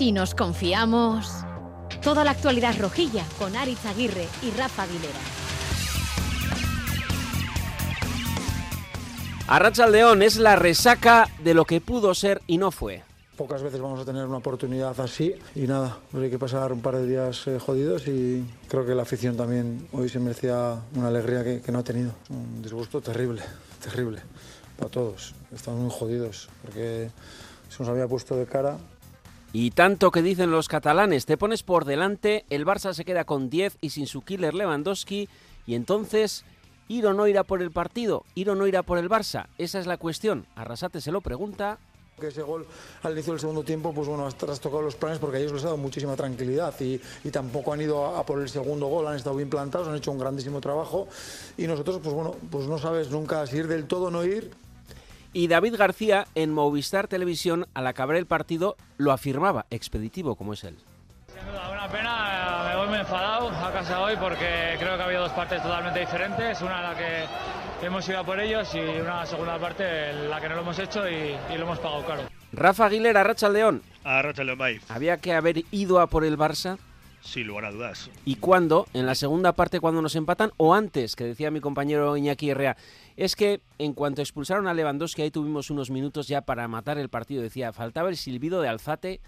Si nos confiamos, toda la actualidad rojilla con Aritz Aguirre y Rafa Aguilera. Arracha León es la resaca de lo que pudo ser y no fue. Pocas veces vamos a tener una oportunidad así y nada, pues hay que pasar un par de días eh, jodidos y creo que la afición también hoy se merecía una alegría que, que no ha tenido. Un disgusto terrible, terrible para todos. Estamos muy jodidos porque se nos había puesto de cara Y tanto que dicen los catalanes, te pones por delante, el Barça se queda con 10 y sin su killer Lewandowski, y entonces, ¿ir o no irá por el partido? ¿Ir o no irá por el Barça? Esa es la cuestión. Arrasate se lo pregunta. que ese gol al inicio del segundo tiempo, pues bueno, has trastocado los planes porque a ellos les ha dado muchísima tranquilidad y, y tampoco han ido a, a por el segundo gol, han estado bien plantados, han hecho un grandísimo trabajo y nosotros, pues bueno, pues no sabes nunca si ir del todo o no ir. Y David García en Movistar Televisión, al acabar el partido, lo afirmaba, expeditivo como es él. Sin duda, una pena, me voy muy enfadado a casa hoy porque creo que ha habido dos partes totalmente diferentes, una en la que hemos ido a por ellos y una segunda parte en la que no lo hemos hecho y, y lo hemos pagado caro. Rafa Aguilera, Racha León. Arracha León Bay. ¿Había que haber ido a por el Barça? Sin lugar a dudas. ¿Y cuándo? ¿En la segunda parte cuando nos empatan o antes? Que decía mi compañero Iñaki Herrea. Es que en cuanto expulsaron a Lewandowski, ahí tuvimos unos minutos ya para matar el partido. Decía, faltaba el silbido de Alzate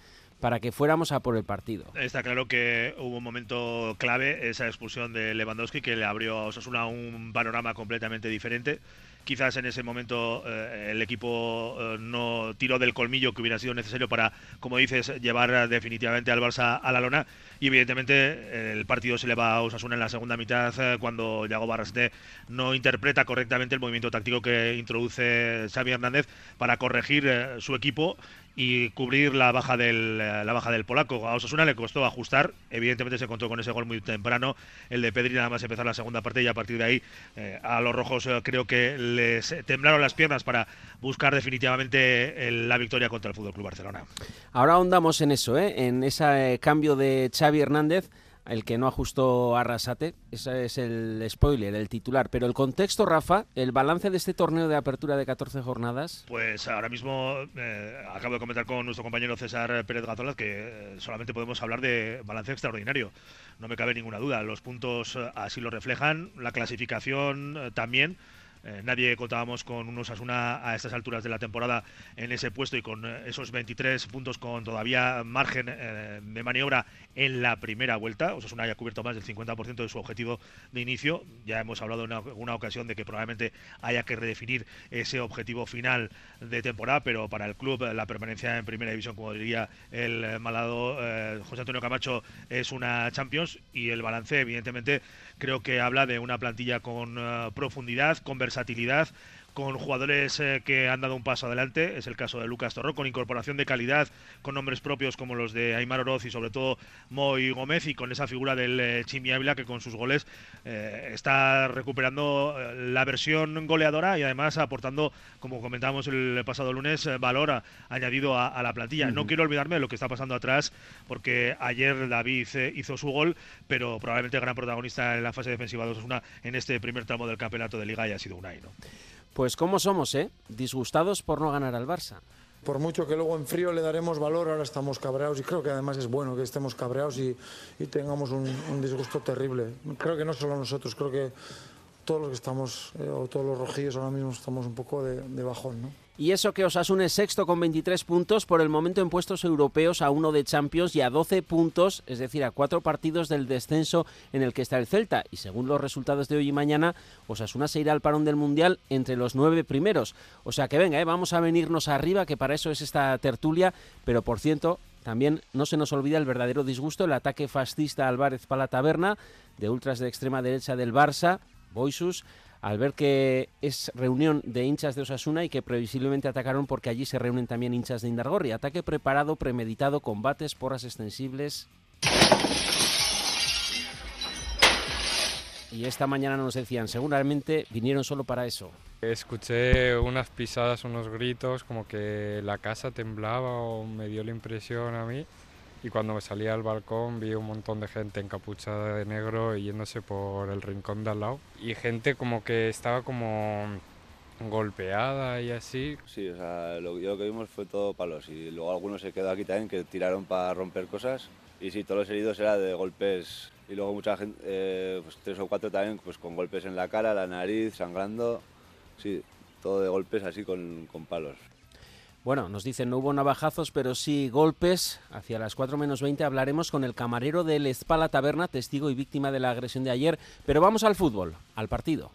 para que fuéramos a por el partido. Está claro que hubo un momento clave, esa expulsión de Lewandowski, que le abrió a Osasuna un panorama completamente diferente. Quizás en ese momento eh, el equipo eh, no tiró del colmillo que hubiera sido necesario para, como dices, llevar definitivamente al Barça a la lona. Y evidentemente el partido se le va a Osasuna en la segunda mitad eh, cuando Yago Barrasate no interpreta correctamente el movimiento táctico que introduce Xavi Hernández para corregir su equipo y cubrir la baja del eh, la baja del polaco. A Osasuna le costó ajustar, evidentemente se encontró con ese gol muy temprano, el de Pedri nada más empezar la segunda parte y a partir de ahí eh, a los rojos eh, creo que les temblaron las piernas para buscar definitivamente el- la victoria contra el Fútbol Club Barcelona. Ahora ahondamos en eso, en ese cambio de Xavi Hernández, el que no ajustó a Arrasate. Ese es el spoiler, el titular. Pero el contexto, Rafa, el balance de este torneo de apertura de 14 jornadas. Pues ahora mismo eh, acabo de comentar con nuestro compañero César Pérez Gazolas que eh, solamente podemos hablar de balance extraordinario. No me cabe ninguna duda. Los puntos eh, así lo reflejan, la clasificación también. Eh, nadie contábamos con un Osasuna a estas alturas de la temporada en ese puesto y con eh, esos 23 puntos con todavía margen eh, de maniobra en la primera vuelta. Osasuna ya ha cubierto más del 50% de su objetivo de inicio. Ya hemos hablado en alguna ocasión de que probablemente haya que redefinir ese objetivo final de temporada, pero para el club la permanencia en primera división, como diría el malado José Antonio Camacho, es una Champions y el balance, evidentemente, creo que habla de una plantilla con profundidad, con versatilidad, con jugadores eh, que han dado un paso adelante, es el caso de Lucas Torró, con incorporación de calidad, con nombres propios como los de Aymar Oroz y sobre todo Moy Gómez y con esa figura del eh, Chimi Ávila que con sus goles eh, está recuperando eh, la versión goleadora y además aportando, como comentábamos el pasado lunes, valor a- añadido a, a la plantilla. No quiero olvidarme de lo que está pasando atrás porque ayer David hizo su gol, pero probablemente el gran protagonista en la fase defensiva de Osasuna en este primer tramo del campeonato de Liga haya sido Unai, ¿no? Pues cómo somos, ¿eh? Disgustados por no ganar al Barça. Por mucho que luego en frío le daremos valor, ahora estamos cabreados y creo que además es bueno que estemos cabreados y, y tengamos un, disgusto terrible. Creo que no solo nosotros, creo que todos los que estamos, eh, o todos los rojillos ahora mismo estamos un poco de, de bajón, ¿no? Y eso que Osasuna es sexto con 23 puntos, por el momento en puestos europeos a uno de Champions y a 12 puntos, es decir, a cuatro partidos del descenso en el que está el Celta. Y según los resultados de hoy y mañana, Osasuna se irá al parón del Mundial entre los nueve primeros. O sea que venga, ¿eh? vamos a venirnos arriba, que para eso es esta tertulia. Pero por cierto, también no se nos olvida el verdadero disgusto, el ataque fascista a Álvarez para la taberna, de ultras de extrema derecha del Barça, Boisus, al ver que es reunión de hinchas de Osasuna y que previsiblemente atacaron porque allí se reúnen también hinchas de Indargorri. Ataque preparado, premeditado, combates, porras extensibles. Y esta mañana nos decían, seguramente vinieron solo para eso. Escuché unas pisadas, unos gritos, como que la casa temblaba o me dio la impresión a mí. Y cuando me salí al balcón vi un montón de gente encapuchada de negro yéndose por el rincón de al lado. Y gente como que estaba como golpeada y así. Sí, o sea, lo, yo lo que vimos fue todo palos y luego algunos se quedó aquí también que tiraron para romper cosas y sí, todos los heridos era de golpes y luego mucha gente, eh, pues tres o cuatro también pues con golpes en la cara, la nariz, sangrando, sí, todo de golpes así con, con palos. Bueno, nos dicen no hubo navajazos, pero sí golpes. Hacia las 4 menos 20 hablaremos con el camarero del Espala Taberna, testigo y víctima de la agresión de ayer. Pero vamos al fútbol, al partido.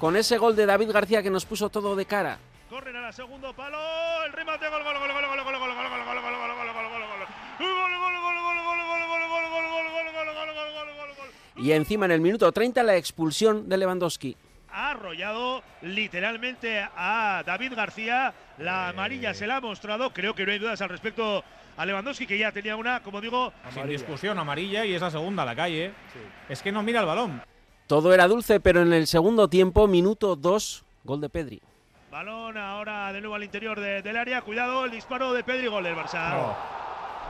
Con ese gol de David García que nos puso todo de cara. Corren a la segundo palo, el remate, gol, gol, gol, gol. Y encima en el minuto 30 la expulsión de Lewandowski. Ha arrollado literalmente a David García. La amarilla se la ha mostrado. Creo que no hay dudas al respecto a Lewandowski, que ya tenía una, como digo, sin discusión amarilla y es la segunda a la calle. Es que no mira el balón. Todo era dulce, pero en el segundo tiempo, minuto 2, gol de Pedri. Balón ahora de nuevo al interior de, del área. Cuidado, el disparo de Pedri, gol del Barça.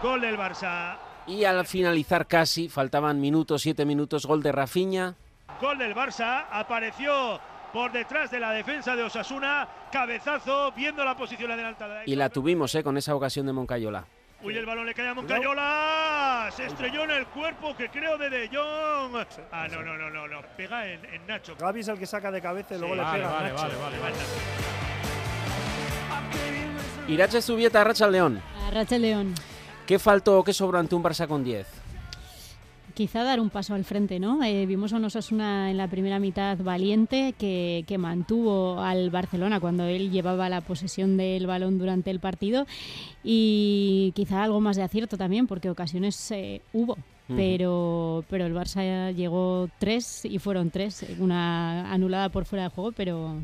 Gol del Barça. Y al finalizar casi, faltaban minutos, siete minutos, gol de Rafinha. Gol del Barça, apareció por detrás de la defensa de Osasuna, cabezazo, viendo la posición adelantada. Y la tuvimos eh, con esa ocasión de Moncayola. Uy, el balón le cae a Moncayola. Se estrelló en el cuerpo que creo de De Jong. Ah, no, no, no, no, no. Pega en, en Nacho. Gaby es el que saca de cabeza y luego le Vale, pega a vale, Nacho. vale, vale, vale. Irache Zubieta, Racha León. A Rachel León. ¿Qué faltó o qué sobró ante un Barça con 10? Quizá dar un paso al frente, ¿no? Eh, vimos a un Osasuna en la primera mitad valiente que, que mantuvo al Barcelona cuando él llevaba la posesión del balón durante el partido y quizá algo más de acierto también porque ocasiones eh, hubo. Pero, pero el Barça llegó tres y fueron tres, una anulada por fuera de juego, pero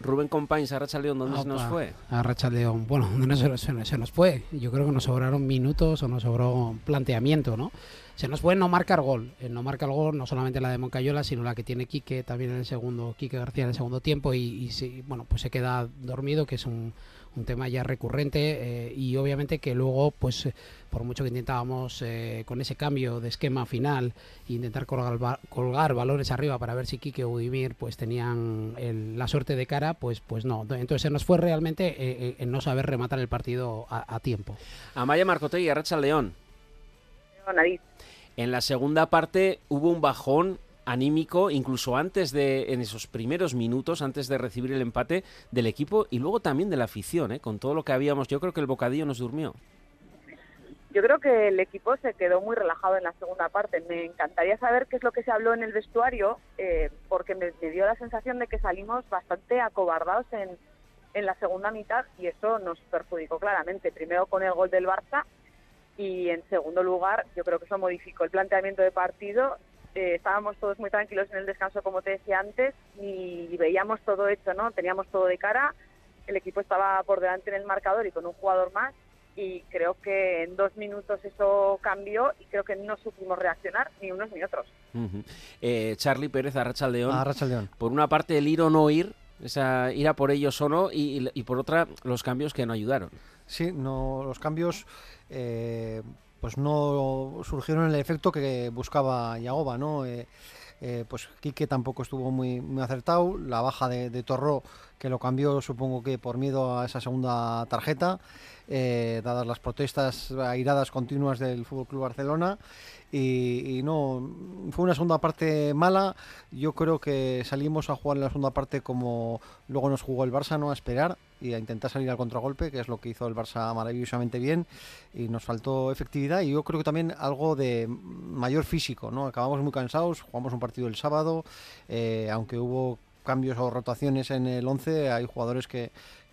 Rubén Compains, a Racha León, ¿dónde se nos fue? A Racha León. Bueno, no se, se- se nos fue. Yo creo que nos sobraron minutos o nos sobró planteamiento, ¿no? Se nos fue no marcar gol. El no marcar gol, no solamente la de Moncayola, sino la que tiene Quique también en el segundo, Quique García en el segundo tiempo y, y sí, bueno, pues se queda dormido, que es un, un tema ya recurrente eh, y obviamente que luego, pues eh, por mucho que intentábamos eh, con ese cambio de esquema final e intentar colgar, colgar balones arriba para ver si Quique o Udimir pues tenían el- la suerte de cara, pues pues no. Entonces se nos fue realmente eh, eh, en no saber rematar el partido a, a tiempo. Amaya Marcotegui, a Racha León. En la segunda parte hubo un bajón anímico, incluso antes de, en esos primeros minutos, antes de recibir el empate del equipo y luego también de la afición, ¿eh? con todo lo que habíamos. Yo creo que el bocadillo nos durmió. Yo creo que el equipo se quedó muy relajado en la segunda parte. Me encantaría saber qué es lo que se habló en el vestuario, eh, porque me, dio la sensación de que salimos bastante acobardados en, en la segunda mitad y eso nos perjudicó claramente. Primero con el gol del Barça y en segundo lugar yo creo que eso modificó el planteamiento de partido. Eh, estábamos todos muy tranquilos en el descanso, como te decía antes, y veíamos todo hecho, ¿no? Teníamos todo de cara. El equipo estaba por delante en el marcador y con un jugador más y creo que en dos minutos eso cambió y creo que no supimos reaccionar ni unos ni otros. Ujú. Eh, Charlie Pérez, a Racha León. A Racha León. Por una parte, el ir o no ir, esa ir a por ellos o no, y, y por otra, los cambios que no ayudaron. Sí, no, los cambios eh, pues no surgieron el efecto que buscaba Yagoba, ¿no? Eh, eh, pues Quique tampoco estuvo muy, acertado, la baja de, de que lo cambió supongo que por miedo a esa segunda tarjeta, eh, dadas las protestas airadas continuas del Fútbol Club Barcelona. Y, y no fue una segunda parte mala. Yo creo que salimos a jugar en la segunda parte como luego nos jugó el Barça, no a esperar y a intentar salir al contragolpe, que es lo que hizo el Barça maravillosamente bien y nos faltó efectividad y yo creo que también algo de mayor físico, ¿no? Acabamos muy cansados, jugamos un partido el sábado, eh, aunque hubo cambios o rotaciones en el 11, hay jugadores que,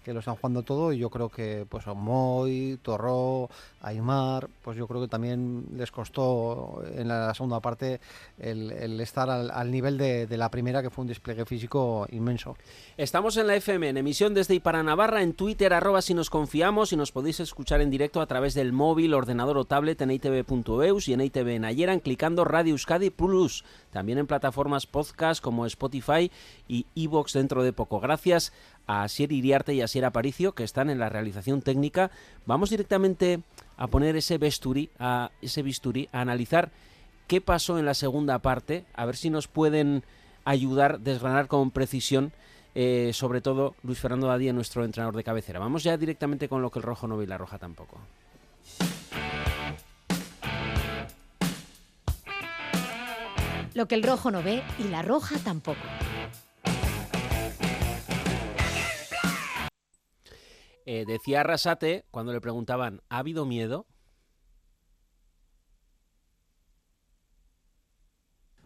que lo están jugando todo y yo creo que pues Moy, Torró, Aymar, pues yo creo que también les costó en la segunda parte el, estar al, nivel de, la primera que fue un despliegue físico inmenso. Estamos en la FM, en emisión desde y para Navarra, en Twitter, arroba si nos confiamos y nos podéis escuchar en directo a través del móvil, ordenador o tablet en itv.eus y en ITV en Ayeran clicando Radio Euskadi Plus. También en plataformas podcast como Spotify y Evox dentro de poco. Gracias a Asier Iriarte y Asier Aparicio, que están en la realización técnica. Vamos directamente a poner ese bisturí, a, ese bisturí, a analizar qué pasó en la segunda parte, a ver si nos pueden ayudar, desgranar con precisión, eh, sobre todo Luis Fernando Dadía, nuestro entrenador de cabecera. Vamos ya directamente con lo que el rojo no ve y la roja tampoco. Lo que el rojo no ve y la roja tampoco. Eh, decía Arrasate cuando le preguntaban, ¿ha habido miedo?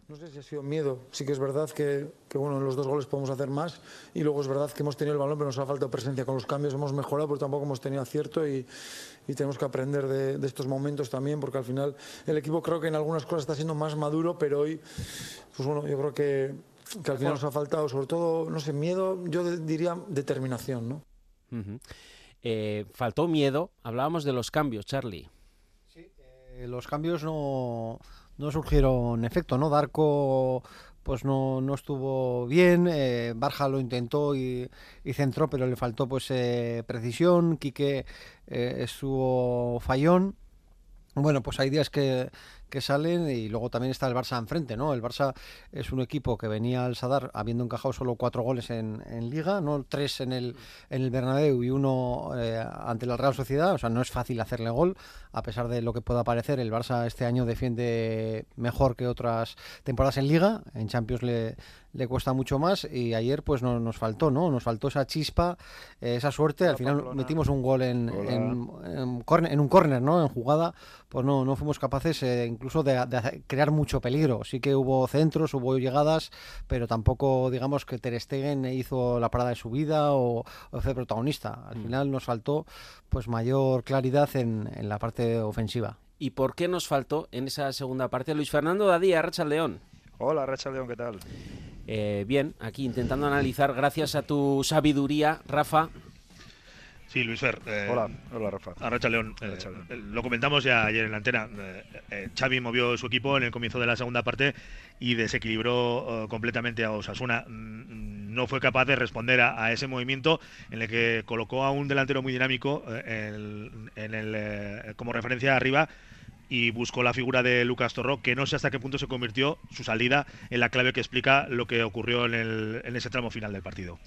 No sé si ha sido miedo. Sí que es verdad que, que, bueno, en los dos goles podemos hacer más y luego es verdad que hemos tenido el balón, pero nos ha faltado presencia con los cambios. Hemos mejorado, pero tampoco hemos tenido acierto y, y tenemos que aprender de, de, estos momentos también, porque al final el equipo creo que en algunas cosas está siendo más maduro, pero hoy, pues bueno, yo creo que, que al final nos ha faltado, sobre todo, no sé, miedo, yo diría determinación, ¿no? Uh -huh. eh, faltó miedo. Hablábamos de los cambios, Charlie. Sí, eh, los cambios no no surgieron efecto, ¿no? Darko pues no, no estuvo bien, eh, Barja lo intentó y, y, centró, pero le faltó pues eh, precisión, Quique eh, estuvo fallón. Bueno, pues hay días que, que salen y luego también está el Barça enfrente, ¿no? El Barça es un equipo que venía al Sadar habiendo encajado solo cuatro goles en, en Liga, ¿no? Tres en el, en el Bernabéu y uno eh, ante la Real Sociedad, o sea, no es fácil hacerle gol, a pesar de lo que pueda parecer, el Barça este año defiende mejor que otras temporadas en Liga, en Champions le, le cuesta mucho más y ayer pues no, nos faltó, ¿no? Nos faltó esa chispa, eh, esa suerte, al final Pamplona. metimos un gol en, en, en, corner, en un córner, ¿no? En jugada, pues no, no fuimos capaces eh, incluso de, de, crear mucho peligro. Sí que hubo centros, hubo llegadas, pero tampoco digamos que Ter Stegen hizo la parada de su vida o, o fue protagonista. Al mm. final nos faltó pues mayor claridad en, en la parte ofensiva. ¿Y por qué nos faltó en esa segunda parte? Luis Fernando Dadía, Racha León. Hola, Racha León, ¿qué tal? Eh, bien, aquí intentando analizar, gracias a tu sabiduría, Rafa. Sí, Luis Fer. Eh, hola, hola, Rafa. Arracha León. Eh, León. lo comentamos ya ayer en la antena. Eh, Xavi movió su equipo en el comienzo de la segunda parte y desequilibró completamente a Osasuna. Mm, no fue capaz de responder a, a, ese movimiento en el que colocó a un delantero muy dinámico en el, como referencia arriba y buscó la figura de Lucas Torró, que no sé hasta qué punto se convirtió su salida en la clave que explica lo que ocurrió en, el, en ese tramo final del partido.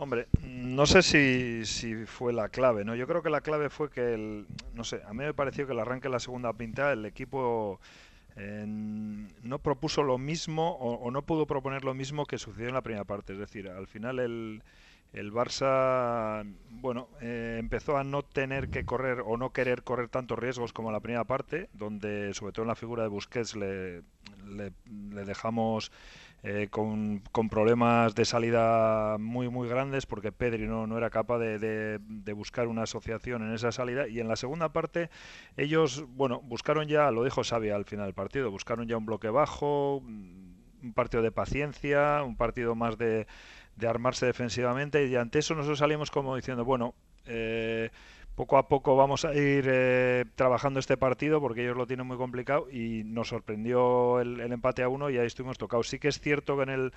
Hombre, no sé si, si, fue la clave, ¿no? Yo creo que la clave fue que, el, no sé, a mí me pareció que el arranque de la segunda pinta, el equipo eh, no propuso lo mismo o, no pudo proponer lo mismo que sucedió en la primera parte. Es decir, al final el, el Barça, bueno, eh, empezó a no tener que correr o no querer correr tantos riesgos como en la primera parte, donde sobre todo en la figura de Busquets le, le dejamos eh, con, con, problemas de salida muy muy grandes porque Pedri no, no era capaz de, de, buscar una asociación en esa salida. Y en la segunda parte ellos bueno buscaron ya lo dijo Xavi al final del partido buscaron ya un bloque bajo un partido de paciencia un partido más de, de armarse defensivamente. Y ante eso nosotros salimos como diciendo bueno eh, poco a poco vamos a ir eh, trabajando este partido porque ellos lo tienen muy complicado y nos sorprendió el, empate a uno y ahí estuvimos tocados. Sí que es cierto que en el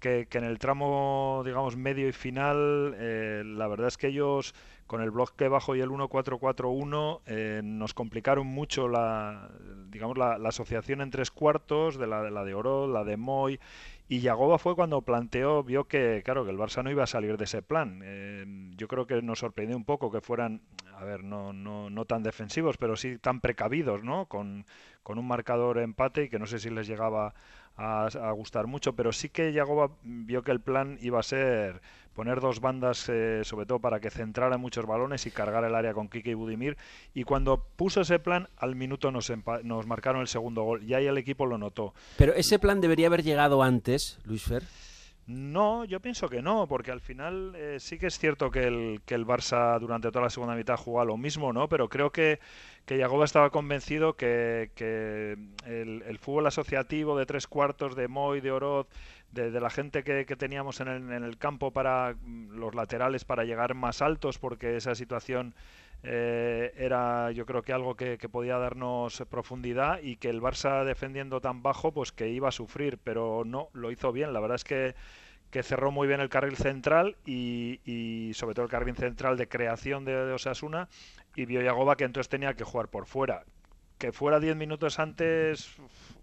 que, en el tramo digamos medio y final eh, la verdad es que ellos con el bloque bajo y el 1-4-4-1 eh, nos complicaron mucho la digamos la, la, asociación en tres cuartos de la, de la de Oro, la de Moy y Yagoba fue cuando planteó, vio que, claro, que el Barça no iba a salir de ese plan. Eh, yo creo que nos sorprendió un poco que fueran, a ver, no, no, no tan defensivos, pero sí tan precavidos, ¿no? Con, con un marcador empate y que no sé si les llegaba a, gustar mucho, pero sí que Yagoba vio que el plan iba a ser poner dos bandas, eh, sobre todo para que centrara muchos balones y cargar el área con Kike y Budimir. Y cuando puso ese plan, al minuto nos, nos marcaron el segundo gol. Y ahí el equipo lo notó. Pero ese plan debería haber llegado antes, Luis Fer. No, yo pienso que no, porque al final eh, sí que es cierto que el, que el Barça durante toda la segunda mitad juega lo mismo, ¿no? Pero creo que, que Yagoba estaba convencido que, que el, el, fútbol asociativo de tres cuartos de Moy, de Oroz, de, de la gente que, que teníamos en el, en el, campo para mm, los laterales para llegar más altos, porque esa situación eh, era yo creo que algo que, podía darnos profundidad y que el Barça defendiendo tan bajo, pues que iba a sufrir, pero no, lo hizo bien. La verdad es que que cerró muy bien el carril central y, sobre todo el carril central de creación de, Osasuna y vio Yagoba que entonces tenía que jugar por fuera. Que fuera 10 minutos antes,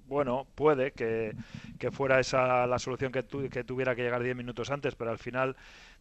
bueno, puede que, fuera esa la solución que, que tuviera que llegar 10 minutos antes, pero al final,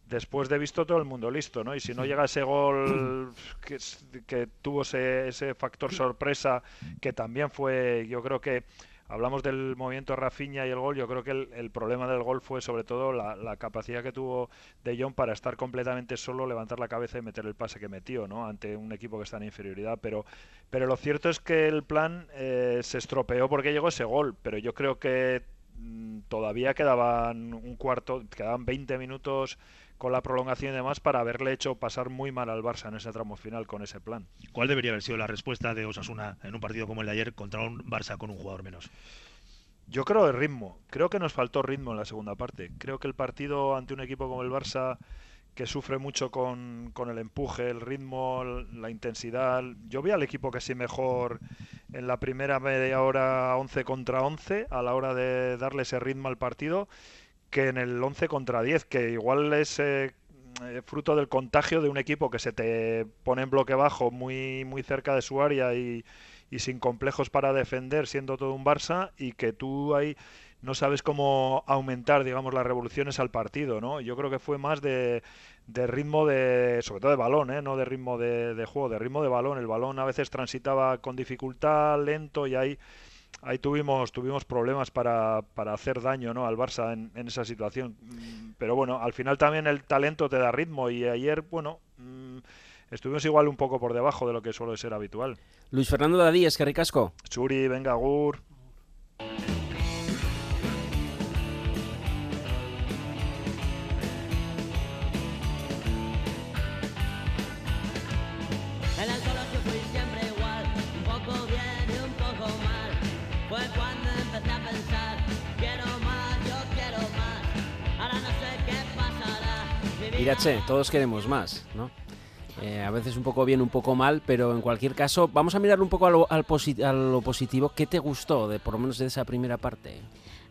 después de visto todo el mundo listo, ¿no? Y si no llega ese gol que, que tuvo ese, ese factor sorpresa, que también fue, yo creo que hablamos del movimiento Rafinha y el gol, yo creo que el, problema del gol fue sobre todo la, capacidad que tuvo De Jong para estar completamente solo, levantar la cabeza y meter el pase que metió, ¿no? Ante un equipo que está en inferioridad, pero, pero lo cierto es que el plan eh, se estropeó porque llegó ese gol, pero yo creo que mm, todavía quedaban un cuarto, quedaban 20 minutos con la prolongación y demás para haberle hecho pasar muy mal al Barça en ese tramo final con ese plan. ¿Cuál debería haber sido la respuesta de Osasuna en un partido como el de ayer contra un Barça con un jugador menos? Yo creo el ritmo. Creo que nos faltó ritmo en la segunda parte. Creo que el partido ante un equipo como el Barça que sufre mucho con, con, el empuje, el ritmo, la intensidad. Yo vi al equipo que sí mejor en la primera media hora 11 contra 11 a la hora de darle ese ritmo al partido que en el 11 contra 10, que igual es eh, eh, fruto del contagio de un equipo que se te pone en bloque bajo muy, muy cerca de su área y, y sin complejos para defender, siendo todo un Barça, y que tú ahí no sabes cómo aumentar, digamos, las revoluciones al partido, ¿no? Yo creo que fue más de, de ritmo de, sobre todo de balón, ¿eh? No de ritmo de, de, juego, de ritmo de balón. El balón a veces transitaba con dificultad, lento, y ahí ahí tuvimos tuvimos problemas para, para hacer daño ¿no? al Barça en, en, esa situación. Mm, pero bueno, al final también el talento te da ritmo y ayer, bueno, mm, estuvimos igual un poco por debajo de lo que suele ser habitual. Luis Fernando Dadí, es que ricasco. Churi, venga, Gur. Irache, todos queremos más, ¿no? Eh, a veces un poco bien, un poco mal, pero en cualquier caso, vamos a mirar un poco a lo, al a lo positivo. ¿Qué te gustó, de por lo menos de esa primera parte?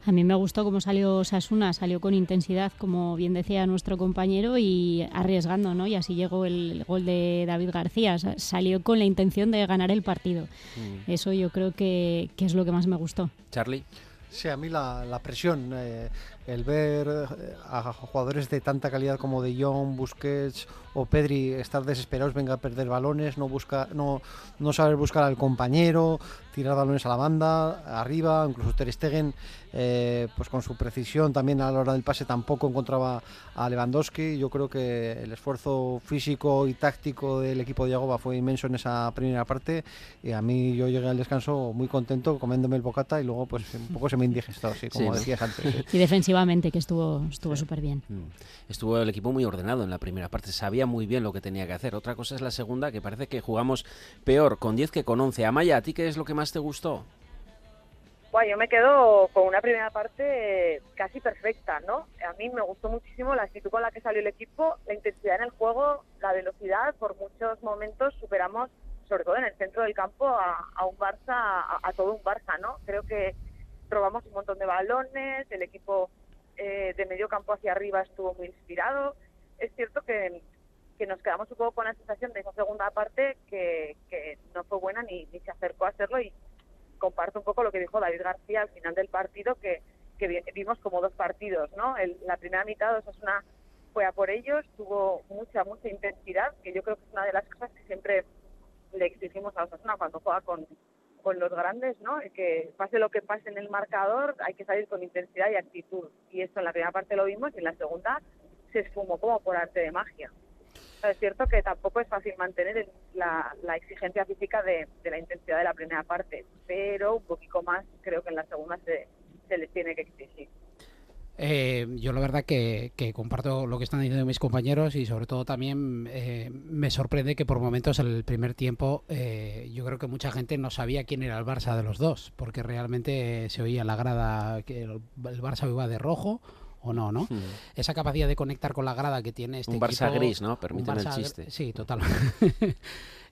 A mí me gustó cómo salió Sasuna, salió con intensidad, como bien decía nuestro compañero, y arriesgando, ¿no? Y así llegó el gol de David García, salió con la intención de ganar el partido. Mm. Eso yo creo que, que, es lo que más me gustó. Charlie. Sí, a mí la, la presión, eh, el ver eh, a jugadores de tanta calidad como De Jong, Busquets o Pedri estar desesperados, venga a perder balones, no busca, no, no saber buscar al compañero, tirar balones a la banda, arriba, incluso Ter Stegen, eh, pues con su precisión también a la hora del pase tampoco encontraba a Lewandowski. Yo creo que el esfuerzo físico y táctico del equipo de Yagoba fue inmenso en esa primera parte y a mí yo llegué al descanso muy contento comiéndome el bocata y luego pues un poco se me indigestó, así como decías antes. Y defensivamente que estuvo estuvo súper bien. Mm. Estuvo el equipo muy ordenado en la primera parte, sabía muy bien lo que tenía que hacer. Otra cosa es la segunda, que parece que jugamos peor con 10 que con 11. Amaya, ¿a ti qué es lo que más te gustó? Bueno, yo me quedo con una primera parte casi perfecta, ¿no? A mí me gustó muchísimo la actitud con la que salió el equipo, la intensidad en el juego, la velocidad. Por muchos momentos superamos, sobre todo en el centro del campo, a, un Barça, a, todo un Barça, ¿no? Creo que robamos un montón de balones, el equipo eh, de medio campo hacia arriba estuvo muy inspirado. Es cierto que, que nos quedamos un poco con la sensación de esa segunda parte que, que no fue buena ni, ni se acercó a hacerlo y comparto un poco lo que dijo David García al final del partido que, vimos como dos partidos, ¿no? El, la primera mitad una fue a por ellos, tuvo mucha, mucha intensidad, que yo creo que es una de las cosas que siempre le exigimos a Osasuna cuando juega con, con los grandes, ¿no? Que pase lo que pase en el marcador, hay que salir con intensidad y actitud. Y esto en la primera parte lo vimos y en la segunda se esfumó como por arte de magia. Es cierto que tampoco es fácil mantener la, exigencia física de, la intensidad de la primera parte, pero un poquito más creo que en la segunda se, les tiene que exigir. Eh, yo la verdad que, comparto lo que están diciendo mis compañeros y sobre todo también eh, me sorprende que por momentos en el primer tiempo eh, yo creo que mucha gente no sabía quién era el Barça de los dos, porque realmente se oía la grada que el, el Barça iba de rojo o no, ¿no? Esa capacidad de conectar con la grada que tiene este Un Barça gris, ¿no? Permíteme el chiste. Sí, total.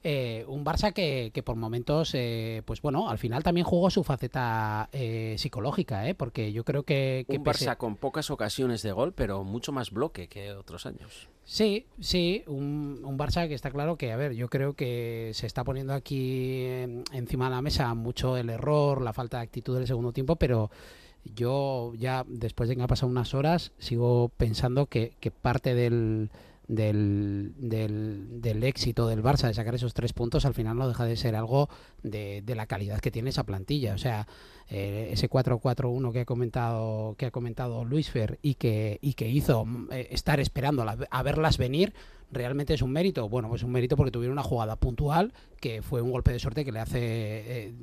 Eh, un Barça que, que por momentos, eh, pues bueno, al final también jugó su faceta eh, psicológica, ¿eh? porque yo creo que... que Un pese- Barça con pocas ocasiones de gol, pero mucho más bloque que otros años. Sí, sí, un, un Barça que está claro que, a ver, yo creo que se está poniendo aquí em, encima de la mesa mucho el error, la falta de actitud del segundo tiempo, pero yo ya después de que han pasado unas horas sigo pensando que, que parte del, del, del, del éxito del Barça de sacar esos tres puntos al final no deja de ser algo de, de la calidad que tiene esa plantilla. O sea, eh, ese 4-4-1 que ha comentado que ha comentado Luis Fer y que, y que hizo mm, eh, estar esperando a, la- a verlas venir realmente es un mérito. Bueno, pues un mérito porque tuvieron una jugada puntual que fue un golpe de suerte que le hace eh,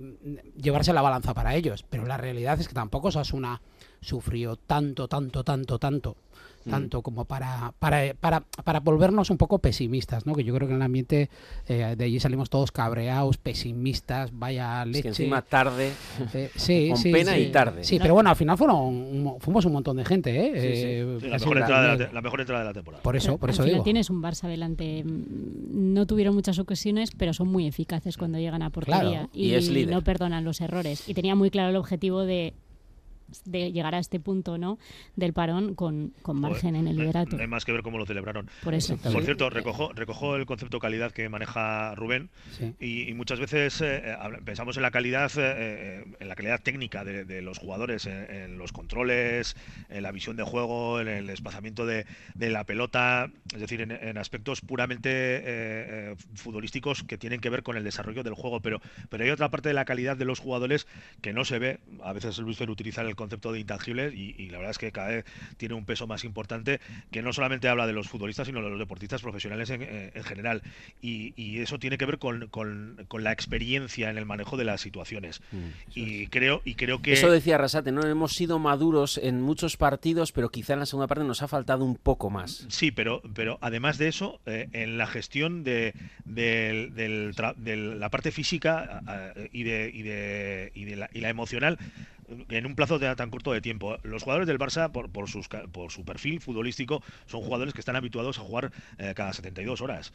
llevarse la balanza para ellos. Pero la realidad es que tampoco Osasuna sufrió tanto, tanto, tanto, tanto. Tanto como para, para, para, para volvernos un poco pesimistas, ¿no? Que yo creo que en el ambiente eh, de allí salimos todos cabreados, pesimistas, vaya leche. Es que encima tarde, Eh, sí, con sí, pena sí. y tarde. Sí, pero bueno, al final fueron un mo- fuimos un montón de gente, ¿eh? Eh, Sí, la, mejor la- entrada de la, la- te- la mejor entrada de la temporada. Por eso, por Al eso final digo. tienes un Barça delante. mm, No tuvieron muchas ocasiones, pero son muy eficaces cuando llegan a portería. Claro, y es líder. no perdonan los errores. Y tenía muy claro el objetivo de de llegar a este punto no del parón con, con margen en el liderato. No hay más que ver cómo lo celebraron. Por eso. Por cierto, recojo, recojo el concepto calidad que maneja Rubén Sí. y, y muchas veces eh, eh, pensamos en la calidad, eh, en la calidad técnica de, de los jugadores, en, en los controles, en la visión de juego, en el desplazamiento de, de la pelota, es decir, en, en aspectos puramente eh, futbolísticos que tienen que ver con el desarrollo del juego, pero, pero hay otra parte de la calidad de los jugadores que no se ve. A veces Luis Fer utiliza el concepto de intangibles y, y la verdad es que cada vez tiene un peso más importante que no solamente habla de los futbolistas, sino de los deportistas profesionales en, eh, en general. Y, y eso tiene que ver con, con- con la experiencia en el manejo de las situaciones. Y creo, y creo que... Eso decía Rasate, ¿no? Hemos sido maduros en muchos partidos, pero quizá en la segunda parte nos ha faltado un poco más. Sí, pero, pero además de eso, eh, en la gestión de, tra- de la parte física y, de, y, de, y, de la, y la emocional, en un plazo tan corto de tiempo. Los jugadores del Barça, por, por, sus, por su perfil futbolístico, son jugadores que están habituados a jugar eh, cada 72 horas.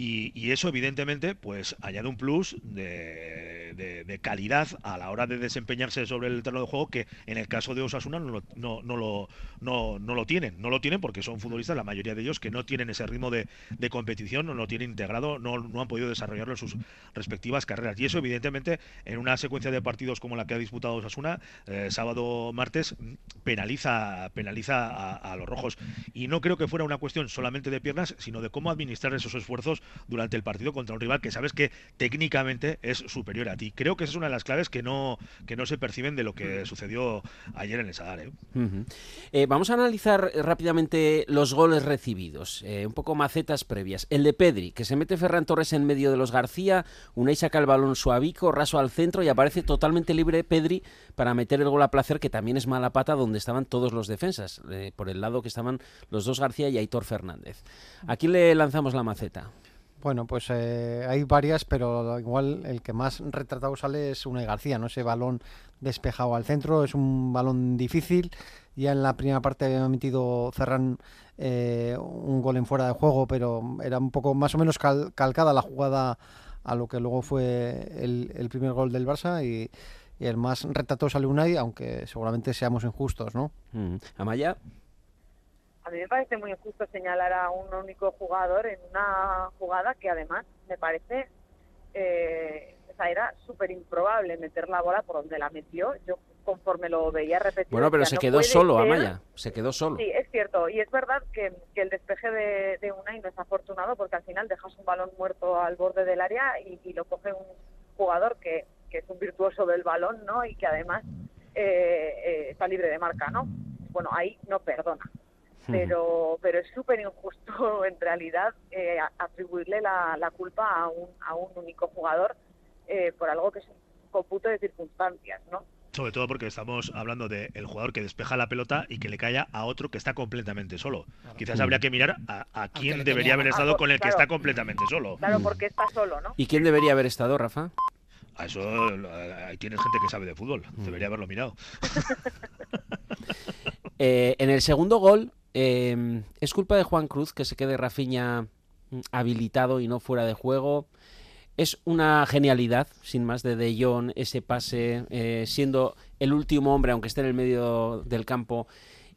Y, eso, evidentemente, pues añade un plus de, de- calidad a la hora de desempeñarse sobre el terreno de juego que en el caso de Osasuna no no, no lo, no, no lo tienen. No lo tienen porque son futbolistas, la mayoría de ellos, que no tienen ese ritmo de, de competición, no lo tienen integrado, no, no han podido desarrollarlo en sus respectivas carreras. Y eso, evidentemente, en una secuencia de partidos como la que ha disputado Osasuna, eh, sábado, martes, penaliza, penaliza a, los rojos. Y no creo que fuera una cuestión solamente de piernas, sino de cómo administrar esos esfuerzos durante el partido contra un rival que sabes que técnicamente es superior a ti. Creo que esa es una de las claves que no, que no se perciben de lo que sucedió ayer en el Sadar. ¿eh? Eh, vamos a analizar rápidamente los goles recibidos, un poco macetas previas. El de Pedri, que se mete Ferran Torres en medio de los García, Unai saca el balón suavico, raso al centro y aparece totalmente libre Pedri para meter el gol a placer, que también es mala pata donde estaban todos los defensas, eh, por el lado que estaban los dos García y Aitor Fernández. ¿A quién le lanzamos la maceta? Bueno, pues eh, hay varias, pero igual el que más retratado sale es Unai García, ¿no? Ese balón despejado al centro, es un balón difícil. Ya en la primera parte había metido Ferran eh, un gol en fuera de juego, pero era un poco más o menos cal- calcada la jugada a lo que luego fue el, el primer gol del Barça y, y el más retratado sale Unai, aunque seguramente seamos injustos, ¿no? Mm. Amaya. A mí me parece muy injusto señalar a un único jugador en una jugada que además me parece, eh, o sea, era súper improbable meter la bola por donde la metió. Yo conforme lo veía repetido. Bueno, pero decía, se "No quedó solo, ser". Amaya. Se quedó solo. Sí, es cierto. Y es verdad que, que el despeje de, de Unai no es afortunado porque al final dejas un balón muerto al borde del área y, y lo coge un jugador que, que es un virtuoso del balón, ¿no? Y que además eh, eh, está libre de marca, ¿no? Bueno, ahí no perdona. Pero, pero es súper injusto en realidad eh, atribuirle la, la culpa a un, a un único jugador eh, por algo que es un computo de circunstancias, ¿no? Sobre todo porque estamos hablando del jugador que despeja la pelota y que le cae a otro que está completamente solo. Quizás habría que mirar a, a quién debería haber estado con el que está completamente solo. Claro, porque está solo, ¿no? ¿Y quién debería haber estado, Rafa? A eso eh, ahí tienes gente que sabe de fútbol. Debería haberlo mirado. Eh, en el segundo gol, eh, ¿es culpa de Juan Cruz que se quede Rafiña mm, habilitado y no fuera de juego? Es una genialidad, sin más, de De Jong, ese pase, eh, siendo el último hombre, aunque esté en el medio del campo,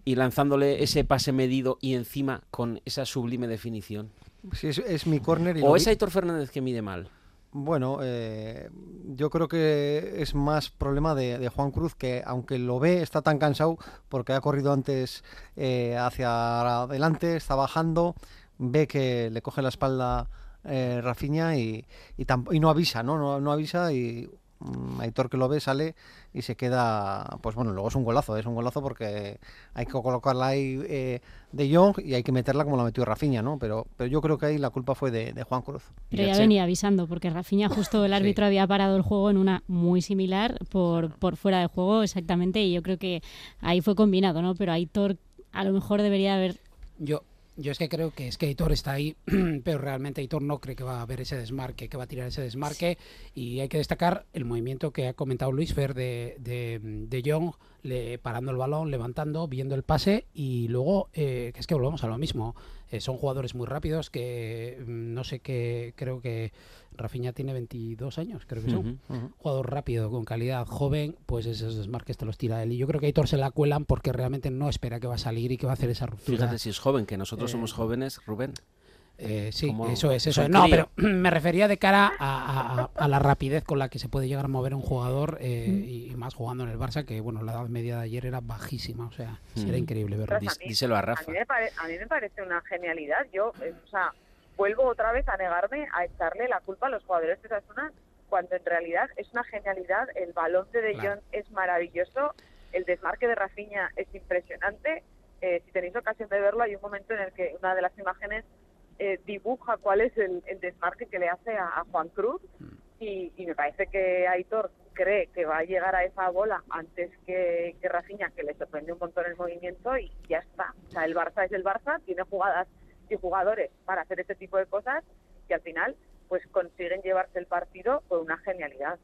y lanzándole ese pase medido y encima con esa sublime definición. Sí, es, es mi córner. ¿O es vi- Aitor Fernández que mide mal? Bueno, eh, yo creo que es más problema de, Juan Cruz que aunque lo ve está tan cansado porque ha corrido antes eh, hacia adelante, está bajando, ve que le coge la espalda eh, Rafinha y, y, y no avisa, ¿no? No, avisa y mm, Aitor que lo ve sale y se queda, pues bueno, luego es un golazo, es un golazo porque hay que colocarla ahí eh, de Jong y hay que meterla como la metió Rafinha, ¿no? Pero, pero yo creo que ahí la culpa fue de, de Juan Cruz. Pero ya venía avisando, porque Rafinha justo el árbitro había parado el juego en una muy similar por, por fuera de juego exactamente y yo creo que ahí fue combinado, ¿no? Pero Aitor a lo mejor debería haber... Yo, yo es que creo que es que Aitor está ahí, pero realmente Aitor no cree que va a haber ese desmarque, que va a tirar ese desmarque. Y hay que destacar el movimiento que ha comentado Luis Fer de, de, de Jong, le, parando el balón, levantando, viendo el pase y luego, eh, que es que volvemos a lo mismo. Eh, son jugadores muy rápidos que mm, no sé qué, creo que Rafinha tiene 22 años, creo que son. Ujú, ujú. Jugador rápido, con calidad, joven, pues esos desmarques te los tira él. Y yo creo que Aitor se la cuelan porque realmente no espera que va a salir y que va a hacer esa ruptura. Fíjate si es joven, que nosotros Eh, somos jóvenes, Rubén. Eh, sí, Como- eso es, eso es. No, pero me refería de cara a, a- a la rapidez con la que se puede llegar a mover un jugador eh, y, y más jugando en el Barça, que bueno, la edad media de ayer era bajísima, o sea, era Mm. increíble verlo. A mí- A mí, me pare- a mí me parece una genialidad. Yo, eh, o sea, vuelvo otra vez a negarme a echarle la culpa a los jugadores de Osasuna cuando en realidad es una genialidad. El balón de De Jong Claro. es maravilloso, el desmarque de Rafinha es impresionante. Eh, si tenéis ocasión de verlo, hay un momento en el que una de las imágenes eh, dibuja cuál es el, el desmarque que le hace a, a Juan Cruz y, y me parece que Aitor cree que va a llegar a esa bola antes que, que Rafinha, que le sorprende un montón el movimiento y ya está. O sea, el Barça es el Barça, tiene jugadas y jugadores para hacer este tipo de cosas y al final pues consiguen llevarse el partido con una genialidad.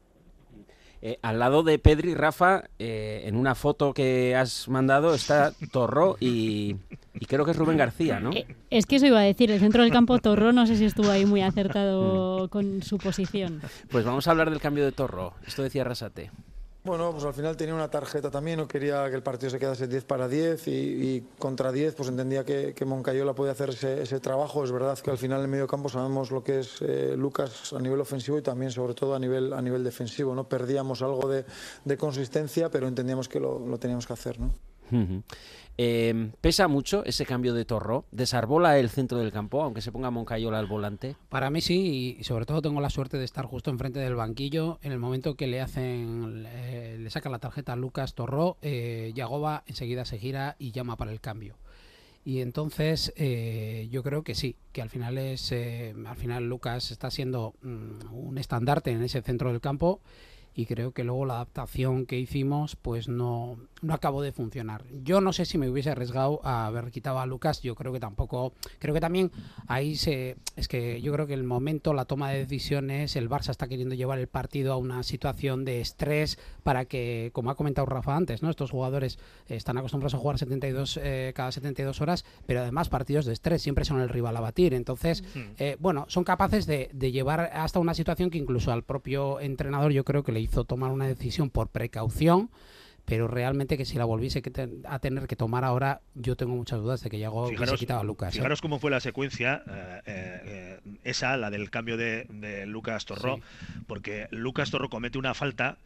Eh, al lado de Pedri, Rafa, eh, en una foto que has mandado está Torró y, y creo que es Rubén García, ¿no? Es que eso iba a decir, el centro del campo Torró no sé si estuvo ahí muy acertado con su posición. Pues vamos a hablar del cambio de Torró. Esto decía Rasate. Bueno, pues al final tenía una tarjeta también, no quería que el partido se quedase 10 para 10 y, contra 10 pues entendía que, que Moncayola podía hacer ese, ese trabajo. Es verdad que al final en el medio campo sabemos lo que es eh, Lucas a nivel ofensivo y también sobre todo a nivel, a nivel defensivo. ¿no? Perdíamos algo de, de consistencia, pero entendíamos que lo, lo teníamos que hacer. ¿no? Eh, ¿Pesa mucho ese cambio de Torró? ¿Desarbola el centro del campo, aunque se ponga Moncayola al volante? Para mí sí, y sobre todo tengo la suerte de estar justo enfrente del banquillo en el momento que le hacen, eh, le sacan la tarjeta a Lucas Torró, eh, Yagoba enseguida se gira y llama para el cambio. Y entonces eh, yo creo que sí, que al final es, al final Lucas está siendo mm, un estandarte en ese centro del campo y creo que luego la adaptación que hicimos pues no, no acabó de funcionar. Yo no sé si me hubiese arriesgado a haber quitado a Lucas, yo creo que tampoco, creo que también ahí se, es que yo creo que el momento, la toma de decisiones, el Barça está queriendo llevar el partido a una situación de estrés para que, como ha comentado Rafa antes, ¿no? estos jugadores están acostumbrados a jugar 72, eh, cada 72 horas, pero además partidos de estrés, siempre son el rival a batir, entonces, eh, bueno, son capaces de, de llevar hasta una situación que incluso al propio entrenador yo creo que le hizo tomar una decisión por precaución, pero realmente que si la volviese a tener que tomar ahora, yo tengo muchas dudas de que hubiese Fijaros, quitado a Lucas. ¿eh? fijaros cómo fue la secuencia, eh, eh, eh, esa, la del cambio de, de Lucas Torró, Sí. porque Lucas Torró comete una falta,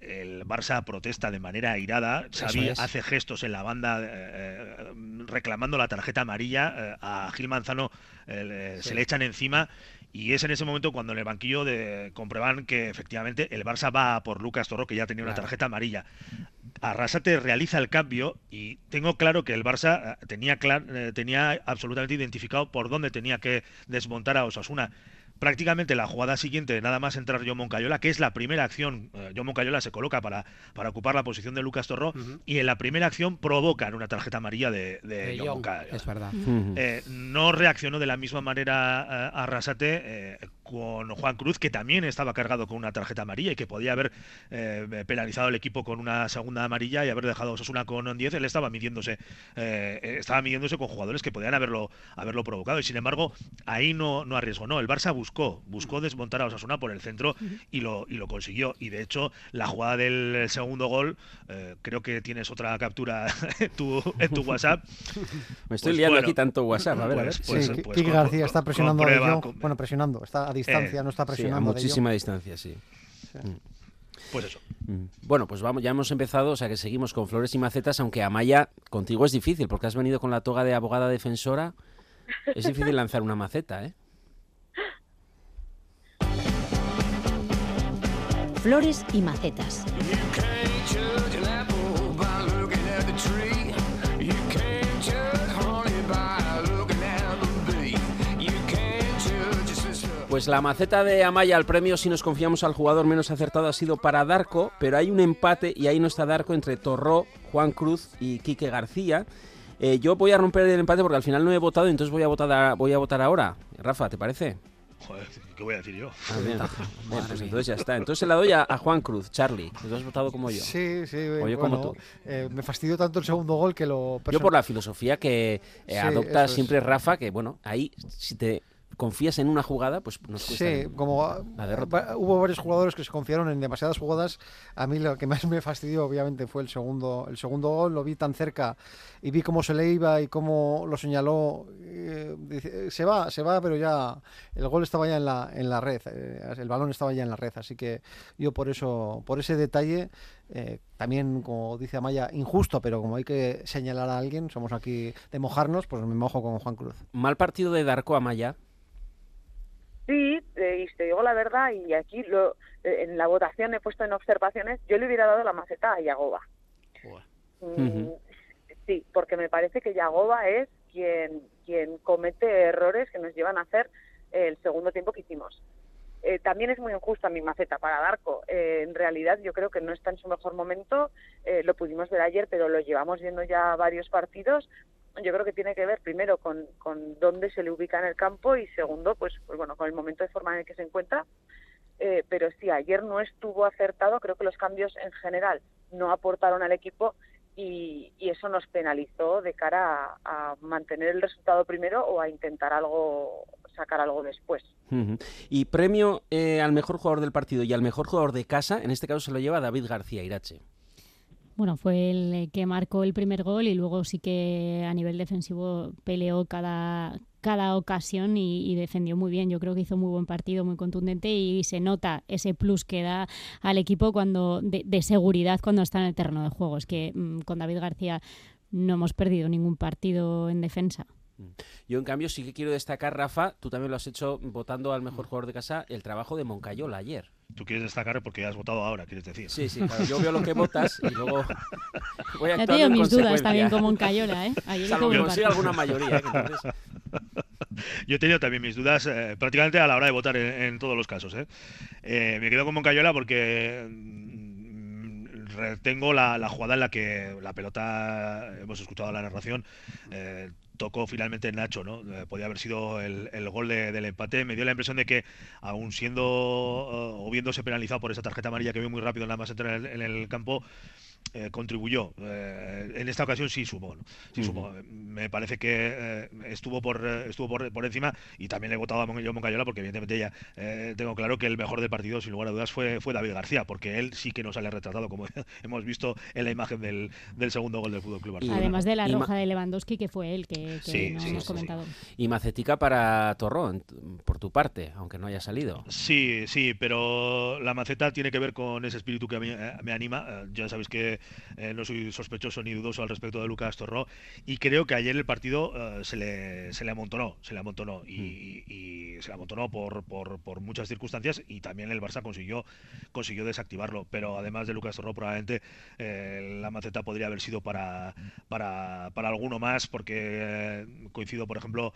el Barça protesta de manera airada, Xavi es. hace gestos en la banda eh, eh, reclamando la tarjeta amarilla, eh, a Gil Manzano eh, Sí. se le echan encima y es en ese momento cuando en el banquillo de, comprueban que efectivamente el Barça va por Lucas Torró, que ya tenía una tarjeta amarilla. Arrasate realiza el cambio y tengo claro que el Barça eh, tenía, clar- eh, tenía absolutamente identificado por dónde tenía que desmontar a Osasuna. Prácticamente la jugada siguiente, nada más entrar John Moncayola, que es la primera acción, eh, John Moncayola se coloca para, para ocupar la posición de Lucas Torró y en la primera acción provocan una tarjeta amarilla de, de De John Moncayola. es verdad. Eh, no reaccionó de la misma manera eh, Arrasate, eh, con Juan Cruz, que también estaba cargado con una tarjeta amarilla y que podía haber eh, penalizado el equipo con una segunda amarilla y haber dejado a Osasuna con 10, él estaba midiéndose eh, estaba midiéndose con jugadores que podían haberlo haberlo provocado. Y sin embargo ahí no, no arriesgó, no, el Barça buscó, buscó desmontar a Osasuna por el centro y lo, y lo consiguió y de hecho la jugada del segundo gol, eh, creo que tienes otra captura en tu, en tu WhatsApp. Me estoy pues liando aquí tanto WhatsApp, a ver, a ver. Pues, sí, pues, García está presionando a bueno, presionando, está a distancia, eh, no está presionando. a muchísima distancia, sí. Mm. Pues eso. Mm. Bueno, pues vamos, ya hemos empezado, o sea que seguimos con flores y macetas, aunque Amaya contigo es difícil, porque has venido con la toga de abogada defensora. Es difícil lanzar una maceta, ¿eh? Flores y macetas. Pues la maceta de Amaya al premio, si nos confiamos al jugador menos acertado, ha sido para Darko, pero hay un empate y ahí no está Darko entre Torró, Juan Cruz y Quique García. Eh, yo voy a romper el empate porque al final no he votado, entonces voy a votar ahora. Rafa, ¿te parece? Joder, ¿qué voy a decir yo? Ah, pues entonces ya está. Entonces se la doy a, Juan Cruz, Charlie. ¿Tú has votado como yo? Sí, sí. O yo como tú. Eh, me fastidió tanto el segundo gol que lo... Yo por la filosofía que eh, adopta siempre Rafa, que bueno, ahí si te confías en una jugada, pues nos cuesta Sí, como hubo varios jugadores que se confiaron en demasiadas jugadas, a mí lo que más me fastidió obviamente fue el segundo el segundo gol, lo vi tan cerca y vi cómo se le iba y cómo lo señaló, eh, se va, se va, pero ya el gol estaba ya en la, en la red, eh, el balón estaba ya en la red, así que yo por eso, por ese detalle, eh, también como dice Amaya, injusto, pero como hay que señalar a alguien, somos aquí de mojarnos, pues me mojo con Juan Cruz. Mal partido de Darko Amaya. Sí, eh, y te digo la verdad, y aquí lo, eh, en la votación he puesto en observaciones, yo le hubiera dado la maceta a Yagoba. Mm, sí, porque me parece que Yagoba es quien, quien comete errores que nos llevan a hacer el segundo tiempo que hicimos. Eh, también es muy injusta mi maceta para Darko. en realidad yo creo que no está en su mejor momento, lo pudimos ver ayer, pero lo llevamos viendo ya varios partidos yo creo que tiene que ver primero con, con dónde se le ubica en el campo y segundo, pues, pues bueno, con el momento de forma en el que se encuentra. Eh, pero sí, ayer no estuvo acertado, creo que los cambios en general no aportaron al equipo y, y eso nos penalizó de cara a, mantener el resultado primero o a intentar algo sacar algo después. Y premio eh, al mejor jugador del partido y al mejor jugador de casa, en este caso se lo lleva David García Irache. Bueno, fue el que marcó el primer gol y luego sí que a nivel defensivo peleó cada, cada ocasión y, defendió muy bien. Yo creo que hizo muy buen partido, muy contundente y se nota ese plus que da al equipo cuando de, seguridad cuando está en el terreno de juego. Es que mm, con David García no hemos perdido ningún partido en defensa. Mm. Yo, en cambio, sí que quiero destacar, Rafa, tú también lo has hecho votando al mejor jugador de casa, el trabajo de Moncayola ayer. Tú quieres destacar porque has votado ahora, quieres decir. Sí, sí, claro. Yo veo lo que votas y luego voy a Ya tengo mis dudas también como en Cayola, ¿eh? Ayer Salvo que consiga alguna mayoría. ¿eh? Yo he tenido también mis dudas eh, prácticamente a la hora de votar en, todos los casos. ¿eh? eh me quedo con Moncayola porque mm, tengo la, la, jugada en la que la pelota, hemos escuchado la narración, eh, tocó finalmente Nacho, ¿no? Eh, podía haber sido el, gol del empate. Me dio la impresión de que, aún siendo o viéndose penalizado por esa tarjeta amarilla que vio muy rápido nada más entrar en el campo, eh, contribuyó. Eh, en esta ocasión sí sumó. Sí Me parece que eh, estuvo por estuvo por, encima y también le he votado a Moncayola porque evidentemente ya tengo claro que el mejor del partido, sin lugar a dudas, fue, fue David García, porque él sí que nos sale retratado, como hemos visto en la imagen del, segundo gol del Fútbol Club Barcelona. Además de la roja de Lewandowski, que fue él que, hemos comentado. Y macetica para Torrón, por tu parte, aunque no haya salido. Sí, sí, pero la maceta tiene que ver con ese espíritu que me, me anima. Ya sabéis que eh, no soy sospechoso ni dudoso al respecto de Lucas Torró y creo que ayer el partido eh, se, le, se le amontonó, se le amontonó y, y, se le amontonó por, por, por, muchas circunstancias y también el Barça consiguió, consiguió desactivarlo, pero además de Lucas Torró probablemente eh, la maceta podría haber sido para, para, para alguno más porque coincido por ejemplo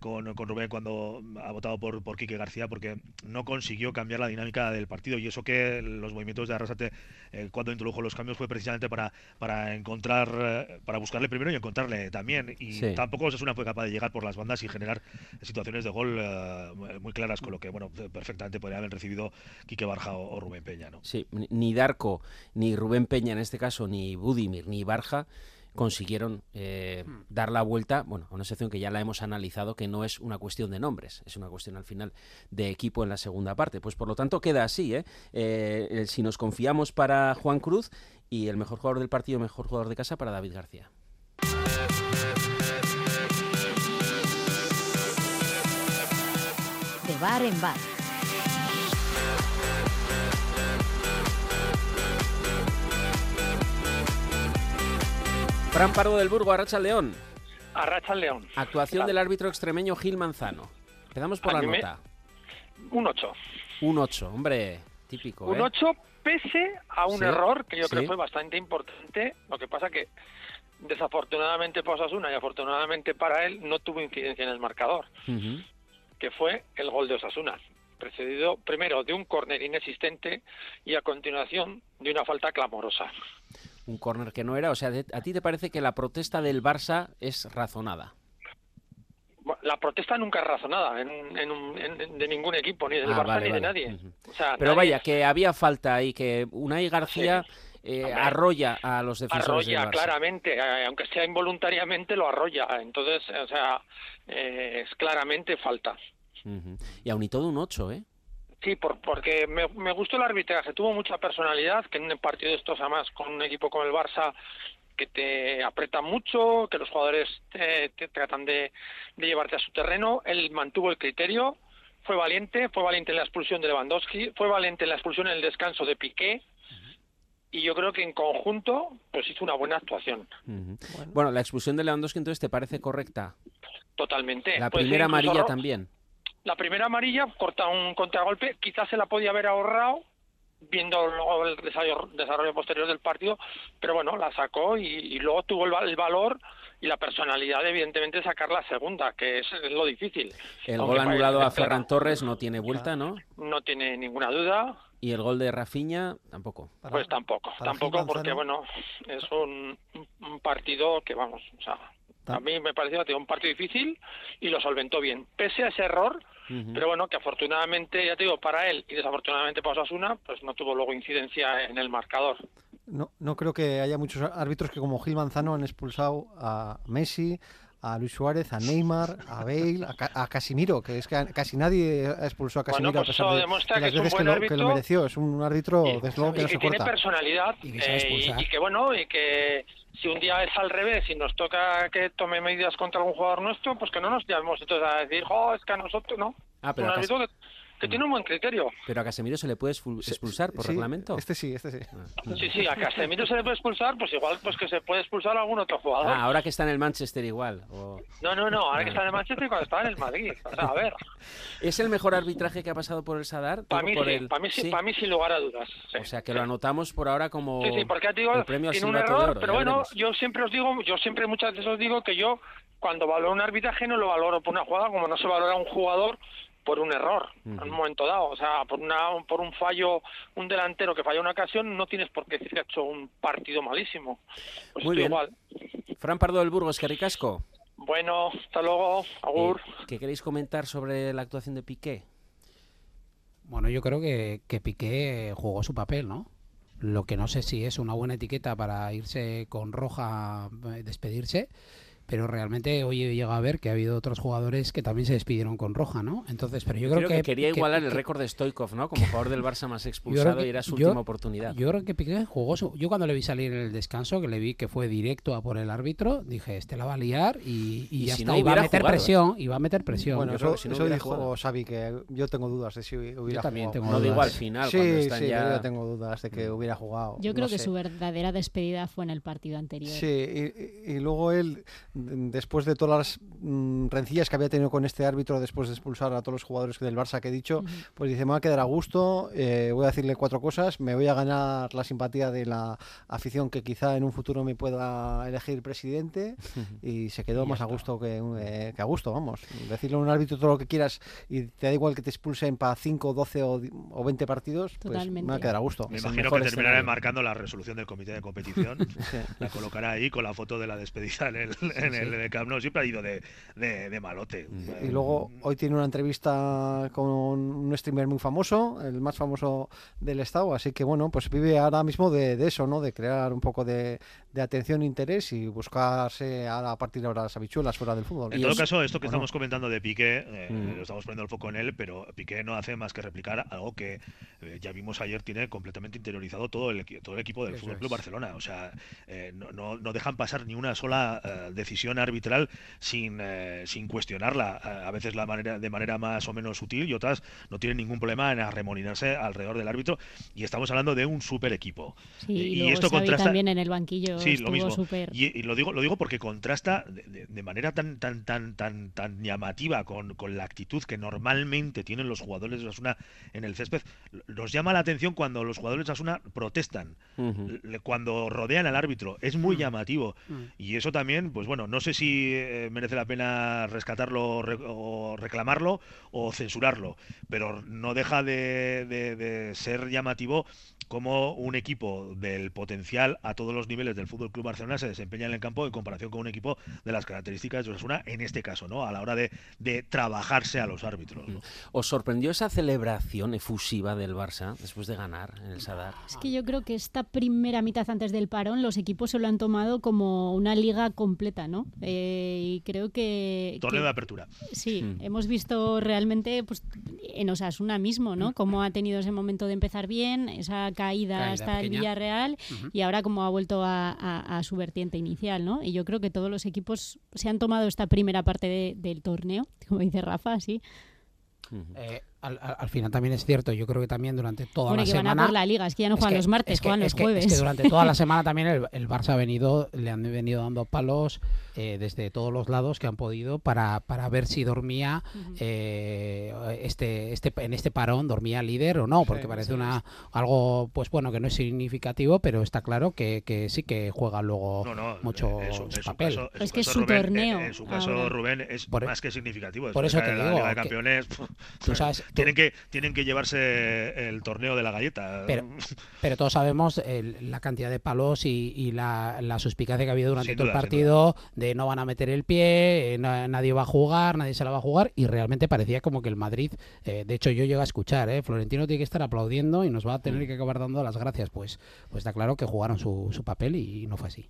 con, con, Rubén cuando ha votado por, por Quique García porque no consiguió cambiar la dinámica del partido y eso que los movimientos de Arrasate cuando introdujo los cambios fue fue precisamente para, para encontrar, eh, para buscarle primero y encontrarle también. Y Sí. tampoco Osasuna fue capaz de llegar por las bandas y generar situaciones de gol eh, muy claras, con lo que, bueno, perfectamente podría haber recibido Quique Barja o, o Rubén Peña, ¿no? Sí, ni- Darko, ni Rubén Peña en este caso, ni Budimir, ni Barja consiguieron eh, dar la vuelta, bueno, a una sección que ya la hemos analizado, que no es una cuestión de nombres, es una cuestión al final de equipo en la segunda parte. Pues por lo tanto queda así, eh, si nos confiamos para Juan Cruz y el mejor jugador del partido, mejor jugador de casa para David García. De bar en bar. Fran Pardo del Burgo, Arracha León. Arracha el León. Actuación del árbitro extremeño Gil Manzano. Empezamos por A la me- nota. Un 8. Un 8, hombre, típico. Un ¿eh? 8 pese a un Sí, error que yo creo sí. fue bastante importante. Lo que pasa que desafortunadamente para Osasuna y afortunadamente para él no tuvo incidencia en el marcador, que fue el gol de Osasuna, precedido primero de un córner inexistente y a continuación de una falta clamorosa. Un córner que no era. O sea, ¿a ti te parece que la protesta del Barça es razonada? La protesta nunca es razonada en, en un- en- de ningún equipo, ni del Ah, Barça vale, ni de nadie. Ujú. O sea, Pero nadie vaya, que había falta y que Unai García eh, arrolla a los defensores arrolla del Barça. claramente, eh, aunque sea involuntariamente lo arrolla. Entonces, o sea, eh, es claramente falta. Y aún y todo un 8, ¿eh? Sí, por, porque me, me gustó el arbitraje, tuvo mucha personalidad, que en un partido de estos, además, con un equipo como el Barça, que te aprieta mucho, que los jugadores te, te tratan de, de llevarte a su terreno, él mantuvo el criterio, fue valiente, fue valiente en la expulsión de Lewandowski, fue valiente en la expulsión en el descanso de Piqué, y yo creo que en conjunto, pues hizo una buena actuación. Bueno. la expulsión de Lewandowski entonces te parece correcta. totalmente. La primera amarilla también. La primera amarilla corta un contragolpe, quizás se la podía haber ahorrado viendo luego el desarrollo, desarrollo posterior del partido, pero bueno, la sacó y, y luego tuvo el, va- el valor y la personalidad de, evidentemente de sacar la segunda, que es, es lo difícil. El Aunque gol anulado a claro, Ferran Torres no tiene vuelta, ¿no? No tiene ninguna duda, Y el gol de Rafinha tampoco. pues tampoco, tampoco porque bueno, es un, un partido que vamos, o sea, a mí me pareció tío, un partido difícil y lo solventó bien, pese a ese error, pero bueno, que afortunadamente, ya te digo, para él y desafortunadamente para Osasuna, pues no tuvo luego incidencia en el marcador. No, no creo que haya muchos árbitros que como Gil Manzano han expulsado a Messi, a Luis Suárez, a Neymar, a Bale, a, Ca- a Casimiro, que es que casi nadie ha expulsado a Bueno, Casimiro pues a pesar eso de, las que veces que lo, que lo árbitro mereció. Es un árbitro, desde luego, que y no que se tiene corta. personalidad Y que sabe eh, y que bueno y que si un día es al revés y nos toca que tome medidas contra algún jugador nuestro pues que no nos llamemos entonces a decir oh es que a nosotros no Ah, pero un árbitro que, que tiene un buen criterio Pero a Casemiro se le puede expul- expulsar por Sí, reglamento. Este sí, este sí. sí sí a Casemiro se le puede expulsar pues igual pues que se puede expulsar a algún otro jugador Ah, ahora que está en el Manchester igual. o- no no no ahora que está en el Manchester y cuando estaba en el Madrid o sea a ver ¿Es el mejor arbitraje que ha pasado por el Sadar? para mí por sí el- para mí sí, para mí sin lugar a dudas sí. O sea, que lo anotamos por ahora como Sí, sí, porque digo, el premio tiene un error, oro, pero bueno, yo siempre os digo, yo siempre muchas veces os digo que yo cuando valoro un arbitraje no lo valoro por una jugada como no se valora un jugador por un error en un momento dado, o sea, por una por un fallo, un delantero que falla una ocasión, no tienes por qué decir que ha hecho un partido malísimo. Pues Muy bien. igual. Fran Pardo del Burgos, que ricasco. Bueno, hasta luego, Agur. ¿Qué queréis comentar sobre la actuación de Piqué? Bueno, yo creo que, que Piqué jugó su papel, ¿no? Lo que no sé si es una buena etiqueta para irse con roja, eh, despedirse, pero realmente hoy he llegado a ver que ha habido otros jugadores que también se despidieron con roja, ¿no? Entonces, pero yo creo, que, quería que- igualar el récord de Stoikov, ¿no? Como jugador del Barça más expulsado que- y era su yo- última oportunidad. Yo creo que Piqué jugó su... Yo cuando le vi salir en el descanso, que le vi que fue directo a por el árbitro, dije, este la va a liar y, y Y ya si está. no a meter jugado, ¿eh? presión, y va a meter presión. Bueno, Yo eso, si no eso hubiera dijo jugado- Xavi, que yo tengo dudas de si hubiera también jugado. tengo No digo dudas. al final, Sí, cuando están sí, ya- yo ya tengo dudas de que hubiera jugado. Yo no creo que sé. su verdadera despedida fue en el partido anterior. Sí, y luego él después de todas las mm, rencillas que había tenido con este árbitro después de expulsar a todos los jugadores del Barça que he dicho, pues dice, me va a quedar a gusto, eh, voy a decirle cuatro cosas, me voy a ganar la simpatía de la afición que quizá en un futuro me pueda elegir presidente y se quedó más a gusto que, eh, que, a gusto, vamos. Decirle a un árbitro todo lo que quieras y te da igual que te expulsen para 5, 12 o, o 20 partidos, pues me va a quedar a gusto. Me imagino que terminará marcando la resolución del comité de competición, la colocará ahí con la foto de la despedida en el, en el Camp Nou, siempre ha ido de, de, malote. Y luego hoy tiene una entrevista con un streamer muy famoso, el más famoso del estado, así que bueno, pues vive ahora mismo de, de eso, ¿no? De crear un poco de, de atención e interés y buscarse a, partir de ahora las habichuelas fuera del fútbol. En todo caso, esto que estamos comentando de Piqué, eh, mm. lo estamos poniendo el foco en él, pero Piqué no hace más que replicar algo que eh, ya vimos ayer tiene completamente interiorizado todo el, todo el equipo del Fútbol Club Barcelona. O sea, eh, no, no, dejan pasar ni una sola decisión arbitral sin, sin cuestionarla. A veces la manera, de manera más o menos sutil y otras no tienen ningún problema en arremoninarse alrededor del árbitro. Y estamos hablando de un super equipo. y, esto contrasta también en el banquillo sí, lo mismo. Y, lo digo, lo digo porque contrasta de, manera tan, tan, tan, tan, tan llamativa con, con, la actitud que normalmente tienen los jugadores de Asuna en el césped. Nos llama la atención cuando los jugadores de Asuna protestan, cuando rodean al árbitro. Es muy mm. llamativo. Mm. Y eso también, pues bueno, no sé si eh, merece la pena rescatarlo o reclamarlo o censurarlo, pero no deja de, de ser llamativo como un equipo del potencial a todos los niveles del Fútbol Club Barcelona se desempeña en el campo en comparación con un equipo de las características de Osasuna en este caso, ¿no? A la hora de, de trabajarse a los árbitros. Mm. ¿Os sorprendió esa celebración efusiva del Barça después de ganar en el Sadar? Es que yo creo que esta primera mitad antes del parón los equipos se lo han tomado como una liga completa, ¿no? Eh, y creo que torneo de apertura. Sí, mm. hemos visto realmente pues en Osasuna mismo, ¿no? Mm. Cómo ha tenido ese momento de empezar bien, esa caída, hasta el Villarreal y ahora como ha vuelto a, su vertiente inicial, ¿no? Y yo creo que todos los equipos se han tomado esta primera parte del torneo, como dice Rafa, sí. Eh, al, final también es cierto, yo creo que también durante toda la semana. Van a por la liga, es que ya no juegan los martes, juegan los jueves. es que durante toda la semana también el, el, Barça ha venido, le han venido dando palos eh, desde todos los lados que han podido para, para ver si dormía eh, este, este, en este parón, dormía líder o no, porque parece una algo, pues bueno, que no es significativo, pero está claro que, que sí que juega luego mucho papel. es que es su torneo. En, su caso, Rubén, es e más que significativo. Por eso te digo. La Liga de Campeones, tienen, que, tienen que llevarse el torneo de la galleta. Pero, pero todos sabemos la cantidad de palos y, la, la, suspicacia que ha habido durante todo el partido no van a meter el pie, eh, nadie va a jugar, nadie se la va a jugar y realmente parecía como que el Madrid, eh, de hecho yo llego a escuchar, eh, Florentino tiene que estar aplaudiendo y nos va a tener mm. que acabar dando las gracias, pues, pues está claro que jugaron su, su papel y, no fue así.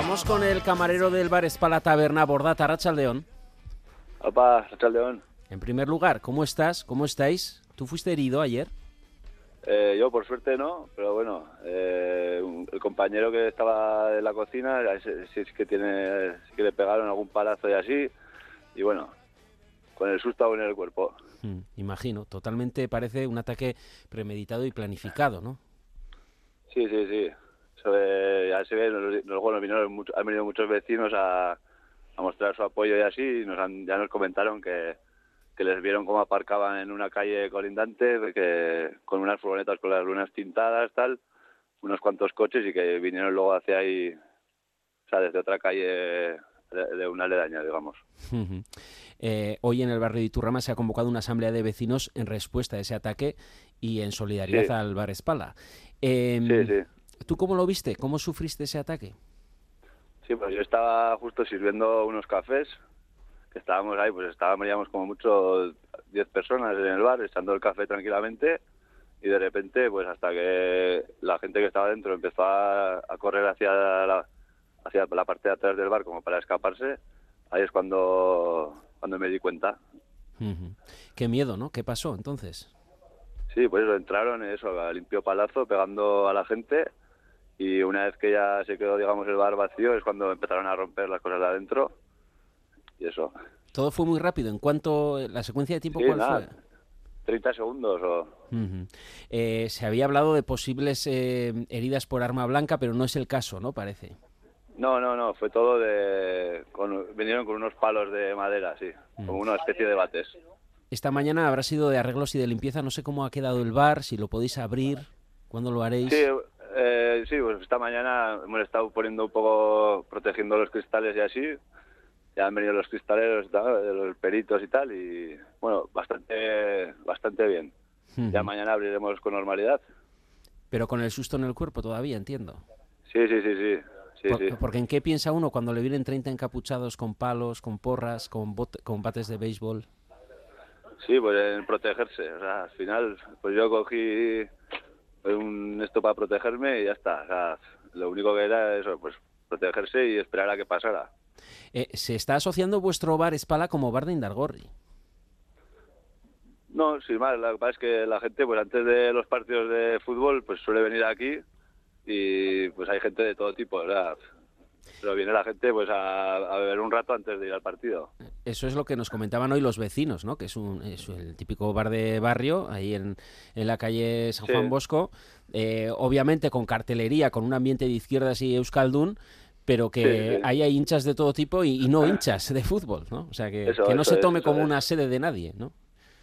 Vamos con el camarero del bar Espala Taberna, Bordata, Rachaldeón. Opa, Rachaldeón. En primer lugar, ¿cómo estás? ¿Cómo estáis? ¿Tú fuiste herido ayer? Eh, yo por suerte no, pero bueno, eh, el compañero que estaba en la cocina, si es que tiene, que le pegaron algún palazo y así, y bueno, con el susto en el cuerpo. Hmm, imagino, totalmente parece un ataque premeditado y planificado, ¿no? Sí, sí, sí. Ya se ve, luego vinieron, han venido muchos vecinos a, a mostrar su apoyo y así, y nos han, ya nos comentaron que que les vieron cómo aparcaban en una calle colindante, que con unas furgonetas con las lunas tintadas, tal, unos cuantos coches y que vinieron luego hacia ahí, o sea, desde otra calle de, una aledaña, digamos. Eh, hoy en el barrio de Iturrama se ha convocado una asamblea de vecinos en respuesta a ese ataque y en solidaridad al bar Espala. Em, sí, sí. ¿Tú cómo lo viste? ¿Cómo sufriste ese ataque? Sí, pues yo estaba justo sirviendo unos cafés estábamos ahí, pues estábamos como mucho 10 personas en el bar echando el café tranquilamente y de repente pues hasta que la gente que estaba dentro empezó a, correr hacia la, hacia la parte de atrás del bar como para escaparse, ahí es cuando, cuando me di cuenta. Qué miedo, ¿no? ¿Qué pasó entonces? Sí, pues entraron, eso, a limpio palazo, pegando a la gente y una vez que ya se quedó, digamos, el bar vacío es cuando empezaron a romper las cosas de adentro y eso. Todo fue muy rápido. ¿En cuánto, la secuencia de tiempo cuál fue? 30 segundos o Eh, se había hablado de posibles eh, heridas por arma blanca, pero no es el caso, ¿no? Parece. No, no, no, fue todo de... vinieron con unos palos de madera, sí, como una especie de bates. Esta mañana habrá sido de arreglos y de limpieza, no sé cómo ha quedado el bar, si lo podéis abrir, ¿cuándo lo haréis? Sí, eh, sí, pues esta mañana hemos estado poniendo un poco, protegiendo los cristales y así. Ya han venido los cristaleros, los peritos y tal, y bueno, bastante, bastante bien. Ya mañana abriremos con normalidad. Pero con el susto en el cuerpo todavía, entiendo. Sí, sí, sí, sí. sí, sí. Porque ¿en qué piensa uno cuando le vienen 30 encapuchados con palos, con porras, con, con bates de béisbol? Sí, pues en protegerse. O sea, al final, pues yo cogí un esto para protegerme y ya está. O sea, lo único que era eso, pues protegerse y esperar a que pasara. Eh, ¿Se está asociando vuestro bar Espala como bar de Indargorri? No, sin más. Lo que pasa es que la gente, pues antes de los partidos de fútbol, pues suele venir aquí y pues hay gente de todo tipo, ¿verdad? Pero viene la gente pues a, beber un rato antes de ir al partido. Eso es lo que nos comentaban hoy los vecinos, ¿no? Que es, un, es el típico bar de barrio, ahí en, en la calle San Juan Bosco, eh, obviamente con cartelería, con un ambiente de izquierdas y Euskaldun, pero que hay hinchas de todo tipo y, no hinchas de fútbol, ¿no? O sea, que, que no se tome como una sede de nadie, ¿no?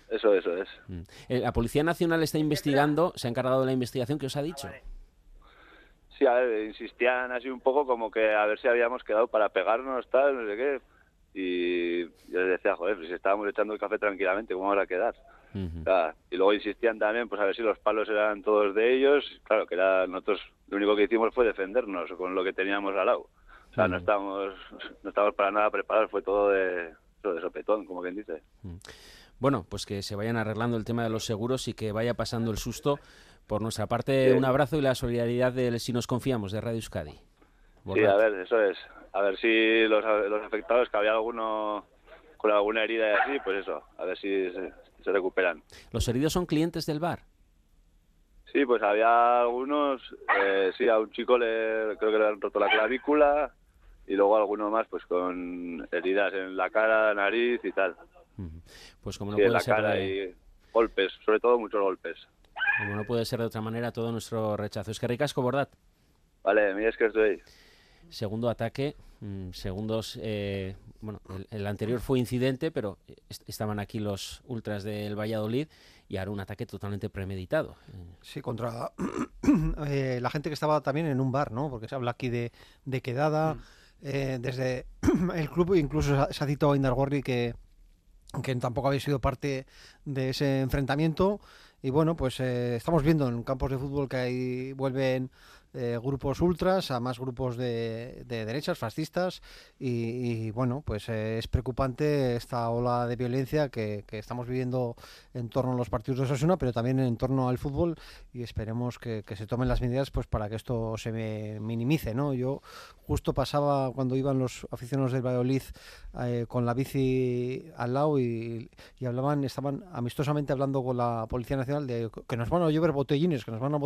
Eso, eso es. Mm. Eh, la Policía Nacional está investigando, se ha encargado de la investigación, ¿qué os ha dicho? Sí, a ver, insistían así un poco como que a ver si habíamos quedado para pegarnos, tal, no sé qué. Y yo les decía, joder, pues si estábamos echando el café tranquilamente, ¿cómo vamos a quedar? y luego insistían también, pues a ver si los palos eran todos de ellos. Claro, que era nosotros, lo único que hicimos fue defendernos con lo que teníamos al lado. O sea, no estábamos, no estábamos para nada preparados, fue todo de, todo de sopetón, como quien dice. Bueno, pues que se vayan arreglando el tema de los seguros y que vaya pasando el susto por nuestra parte, un abrazo y la solidaridad de Si nos confiamos de Radio Euskadi. Sí, a ver, eso es. A ver si los, los afectados, que había alguno con alguna herida y así, pues eso, a ver si se, recuperan. ¿Los heridos son clientes del bar? Sí, pues había algunos, eh, sí, a un chico le, creo que le han roto la clavícula y luego alguno más pues con heridas en la cara, nariz y tal. Pues como no puede en la ser cara y golpes, sobre todo muchos golpes. Como no puede ser de otra manera, todo nuestro rechazo. Es que ricasco, ¿verdad? Vale, mira, es que estoy. Segundo ataque, mm, segundos. Eh, bueno, el, anterior fue incidente, pero estaban aquí los ultras del Valladolid y ahora un ataque totalmente premeditado. Sí, contra eh, la gente que estaba también en un bar, ¿no? Porque se habla aquí de, quedada. Mm. Eh, desde el club incluso se ha citado a Indargorri que, que tampoco había sido parte de ese enfrentamiento. Y bueno, pues eh, estamos viendo en campos de fútbol que ahí vuelven eh, grupos ultras, a más grupos de, derechas, fascistas, y, bueno, pues eh, es preocupante esta ola de violencia que, estamos viviendo en torno a los partidos de Osasuna, pero también en torno al fútbol, y esperemos que, se tomen las medidas pues para que esto se minimice, ¿no? Yo justo pasaba cuando iban los aficionados del Valladolid eh, con la bici al lado y, hablaban, estaban amistosamente hablando con la Policía Nacional de que nos van a llover botellines, que nos van a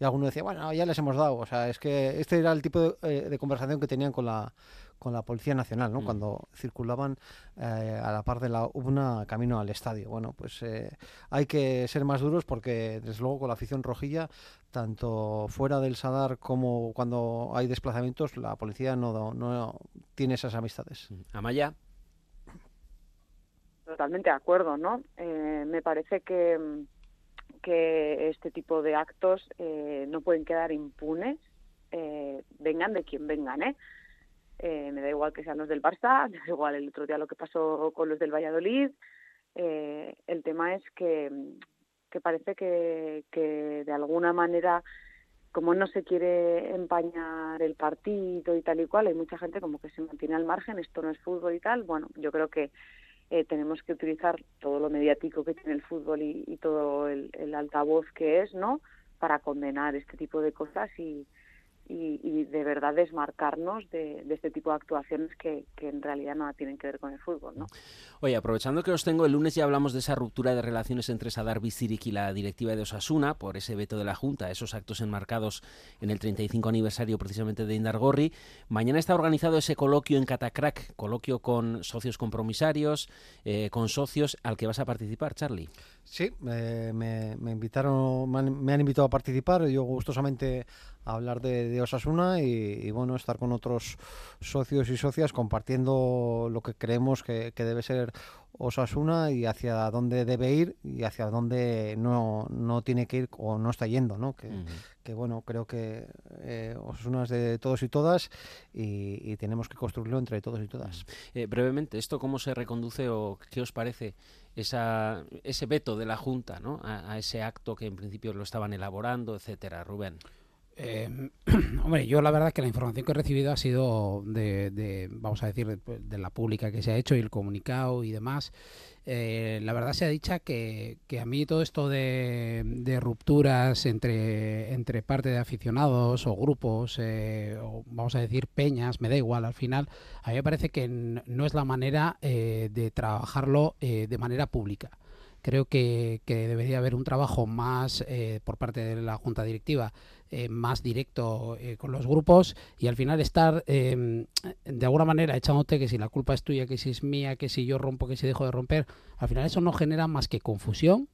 y alguno decía, bueno, ya les hemos dado. O sea, es que este era el tipo de, eh, conversación que tenían con la, con la Policía Nacional, ¿no? Mm. Cuando circulaban eh, a la par de la UBNA camino al estadio. Bueno, pues eh, hay que ser más duros porque, desde luego, con la afición rojilla, tanto fuera del Sadar como cuando hay desplazamientos, la policía no, no tiene esas amistades. Mm. Amaya. Totalmente de acuerdo, ¿no? me parece que que este tipo de actos eh, no pueden quedar impunes, eh, vengan de quien vengan, ¿eh? ¿eh? Me da igual que sean los del Barça, me da igual el otro día lo que pasó con los del Valladolid. el tema es que, que parece que, que de alguna manera como no se quiere empañar el partido y tal y cual, hay mucha gente como que se mantiene al margen, esto no es fútbol y tal. Bueno, yo creo que eh, tenemos que utilizar todo lo mediático que tiene el fútbol y, todo el, el, altavoz que es, ¿no? Para condenar este tipo de cosas y, y, de verdad desmarcarnos de, este tipo de actuaciones que, en realidad nada tienen que ver con el fútbol. ¿no? Oye, aprovechando que os tengo, el lunes ya hablamos de esa ruptura de relaciones entre Sadar Bizirik y la directiva de Osasuna por ese veto de la Junta, esos actos enmarcados en el 35 aniversario precisamente de Indargorri. Mañana está organizado ese coloquio en Catacrack, coloquio con socios compromisarios, eh, con socios, al que vas a participar, Charlie. Sí, me, me, invitaron, me han, invitado a participar, yo gustosamente a hablar de, Osasuna y, bueno, estar con otros socios y socias compartiendo lo que creemos que, que debe ser Osasuna y hacia dónde debe ir y hacia dónde no, no tiene que ir o no está yendo, ¿no? Que, que bueno, creo que eh, Osasuna es de todos y todas y, tenemos que construirlo entre todos y todas. Eh, brevemente, ¿esto cómo se reconduce o qué os parece esa, ese veto de la Junta ¿no? a, a ese acto que en principio lo estaban elaborando, etcétera, Rubén? Eh, hombre, yo la verdad que la información que he recibido ha sido de, vamos a decir, de, la pública que se ha hecho y el comunicado y demás. Eh, la verdad se ha dicho que, que a mí todo esto de, rupturas entre, entre parte de aficionados o grupos, eh, o vamos a decir peñas, me da igual al final, a mí me parece que no es la manera eh, de trabajarlo de manera pública creo que, que, debería haber un trabajo más por parte de la junta directiva eh, más directo eh, con los grupos y al final estar em, de alguna manera echándote que si la culpa es tuya, que si es mía, que si yo rompo, que si dejo de romper, al final eso no genera más que confusión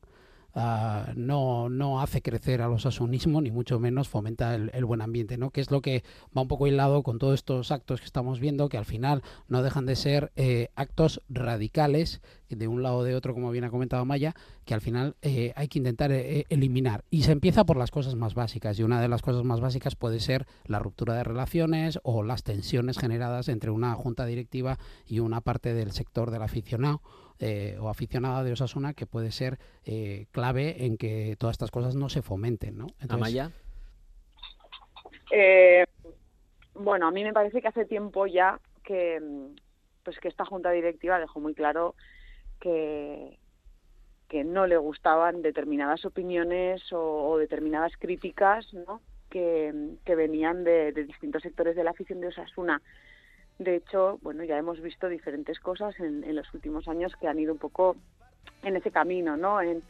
Ah, no, no hace crecer a los asunismos ni mucho menos fomenta el, buen ambiente, ¿no? Que es lo que va un poco hilado con todos estos actos que estamos viendo, que al final no dejan de ser eh, actos radicales de un lado o de otro, como bien ha comentado Maya, que al final eh, hay que intentar eh, eliminar. Y se empieza por las cosas más básicas, y una de las cosas más básicas puede ser la ruptura de relaciones o las tensiones generadas entre una junta directiva y una parte del sector del aficionado eh, o aficionada de Osasuna que puede ser eh, clave en que todas estas cosas no se fomenten, ¿no? Amaya. Eh, bueno, a mí me parece que hace tiempo ya que pues que esta junta directiva dejó muy claro que que no le gustaban determinadas opiniones o, determinadas críticas ¿no? que, que venían de, de, distintos sectores de la afición de Osasuna. De hecho, bueno, ya hemos visto diferentes cosas en, en los últimos años que han ido un poco en ese camino, ¿no? En,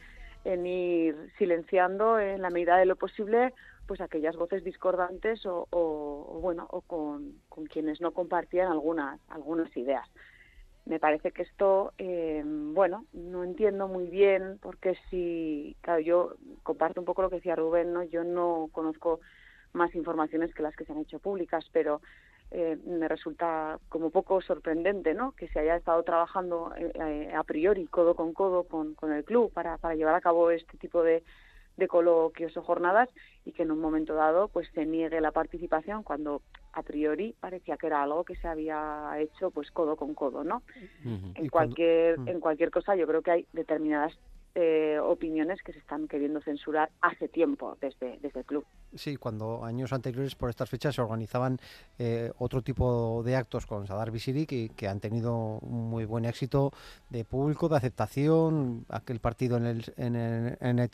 en ir silenciando en la medida de lo posible pues aquellas voces discordantes o, bueno o con, con, quienes no compartían algunas algunas ideas me parece que esto eh, bueno no entiendo muy bien porque si claro yo comparto un poco lo que decía Rubén no yo no conozco más informaciones que las que se han hecho públicas pero eh, me resulta como poco sorprendente ¿no? que se haya estado trabajando eh, a priori codo con codo con, con el club para, para llevar a cabo este tipo de, de coloquios o jornadas y que en un momento dado pues se niegue la participación cuando a priori parecía que era algo que se había hecho pues codo con codo no en cualquier mm. en cualquier cosa yo creo que hay determinadas eh, opiniones que se están queriendo censurar hace tiempo desde, desde el club. Sí, cuando años anteriores por estas fechas se organizaban eh, otro tipo de actos con Sadar Visiri que, han tenido un muy buen éxito de público, de aceptación. Aquel partido en el, en el, en el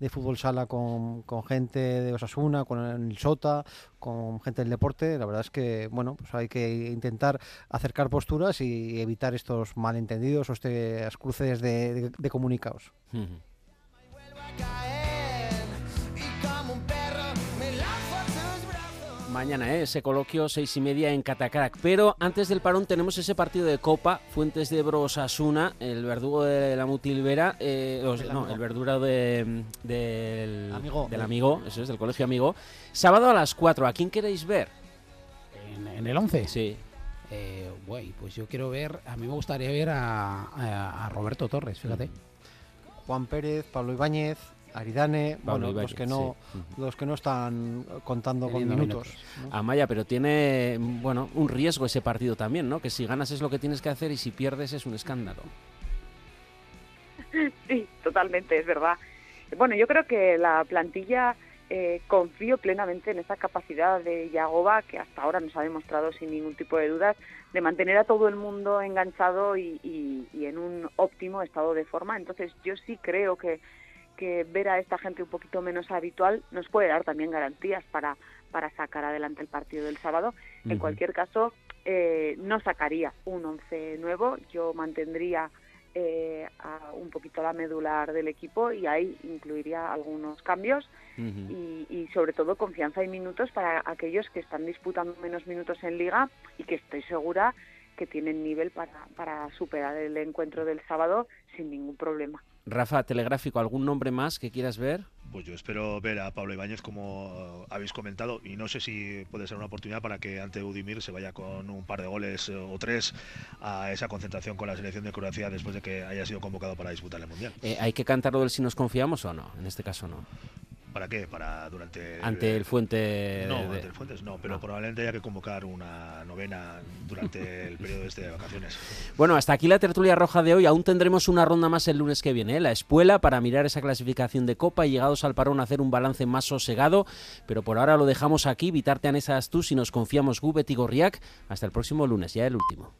de fútbol sala con, con gente de Osasuna, con el Sota, con gente del deporte. La verdad es que, bueno, pues hay que intentar acercar posturas y evitar estos malentendidos o estos cruces de, comunicados. Mañana, ¿eh? ese coloquio seis y media en Catacarac. Pero antes del parón tenemos ese partido de Copa, Fuentes de Brosasuna, el verdugo de la Mutilvera, eh, no, el verdura de, del, amigo, del amigo, eso es, del colegio amigo. Sábado a las 4, ¿a quién queréis ver? ¿En, el 11? Sí. Eh, pues yo quiero ver, a mí me gustaría ver a, a Roberto Torres, fíjate. Juan Pérez, Pablo Ibáñez, Aridane, bueno, los que no los que no están contando con minutos. Amaya, pero tiene bueno, un riesgo ese partido también, ¿no? Que si ganas es lo que tienes que hacer y si pierdes es un escándalo. Sí, totalmente, es verdad. Bueno, yo creo que la plantilla eh, confío plenamente en esa capacidad de Yagoba, que hasta ahora nos ha demostrado sin ningún tipo de dudas, de mantener a todo el mundo enganchado y, y en un óptimo estado de forma. Entonces, yo sí creo que que ver a esta gente un poquito menos habitual nos puede dar también garantías para, para sacar adelante el partido del sábado. En cualquier caso, eh, no sacaría un once nuevo, yo mantendría eh, a un poquito la medular del equipo y ahí incluiría algunos cambios y, y, sobre todo confianza y minutos para aquellos que están disputando menos minutos en liga y que estoy segura que tienen nivel para, para superar el encuentro del sábado sin ningún problema. Rafa, telegráfico, ¿algún nombre más que quieras ver? Pues yo espero ver a Pablo Ibáñez como habéis comentado y no sé si puede ser una oportunidad para que ante Udimir se vaya con un par de goles o tres a esa concentración con la selección de Croacia después de que haya sido convocado para disputar el Mundial. Eh, ¿Hay que cantarlo del si nos confiamos o no? En este caso no. ¿Para qué? Para durante... Ante el Fuente... No, ante el Fuentes no, pero probablemente haya que convocar una novena durante el periodo este de vacaciones. Bueno, hasta aquí la tertulia roja de hoy. Aún tendremos una ronda más el lunes que viene, ¿eh? la espuela, para mirar esa clasificación de Copa y llegados al parón hacer un balance más sosegado. Pero por ahora lo dejamos aquí. Vitarte a Astú si nos confiamos Gubet y Gorriak. Hasta el próximo lunes, ya el último.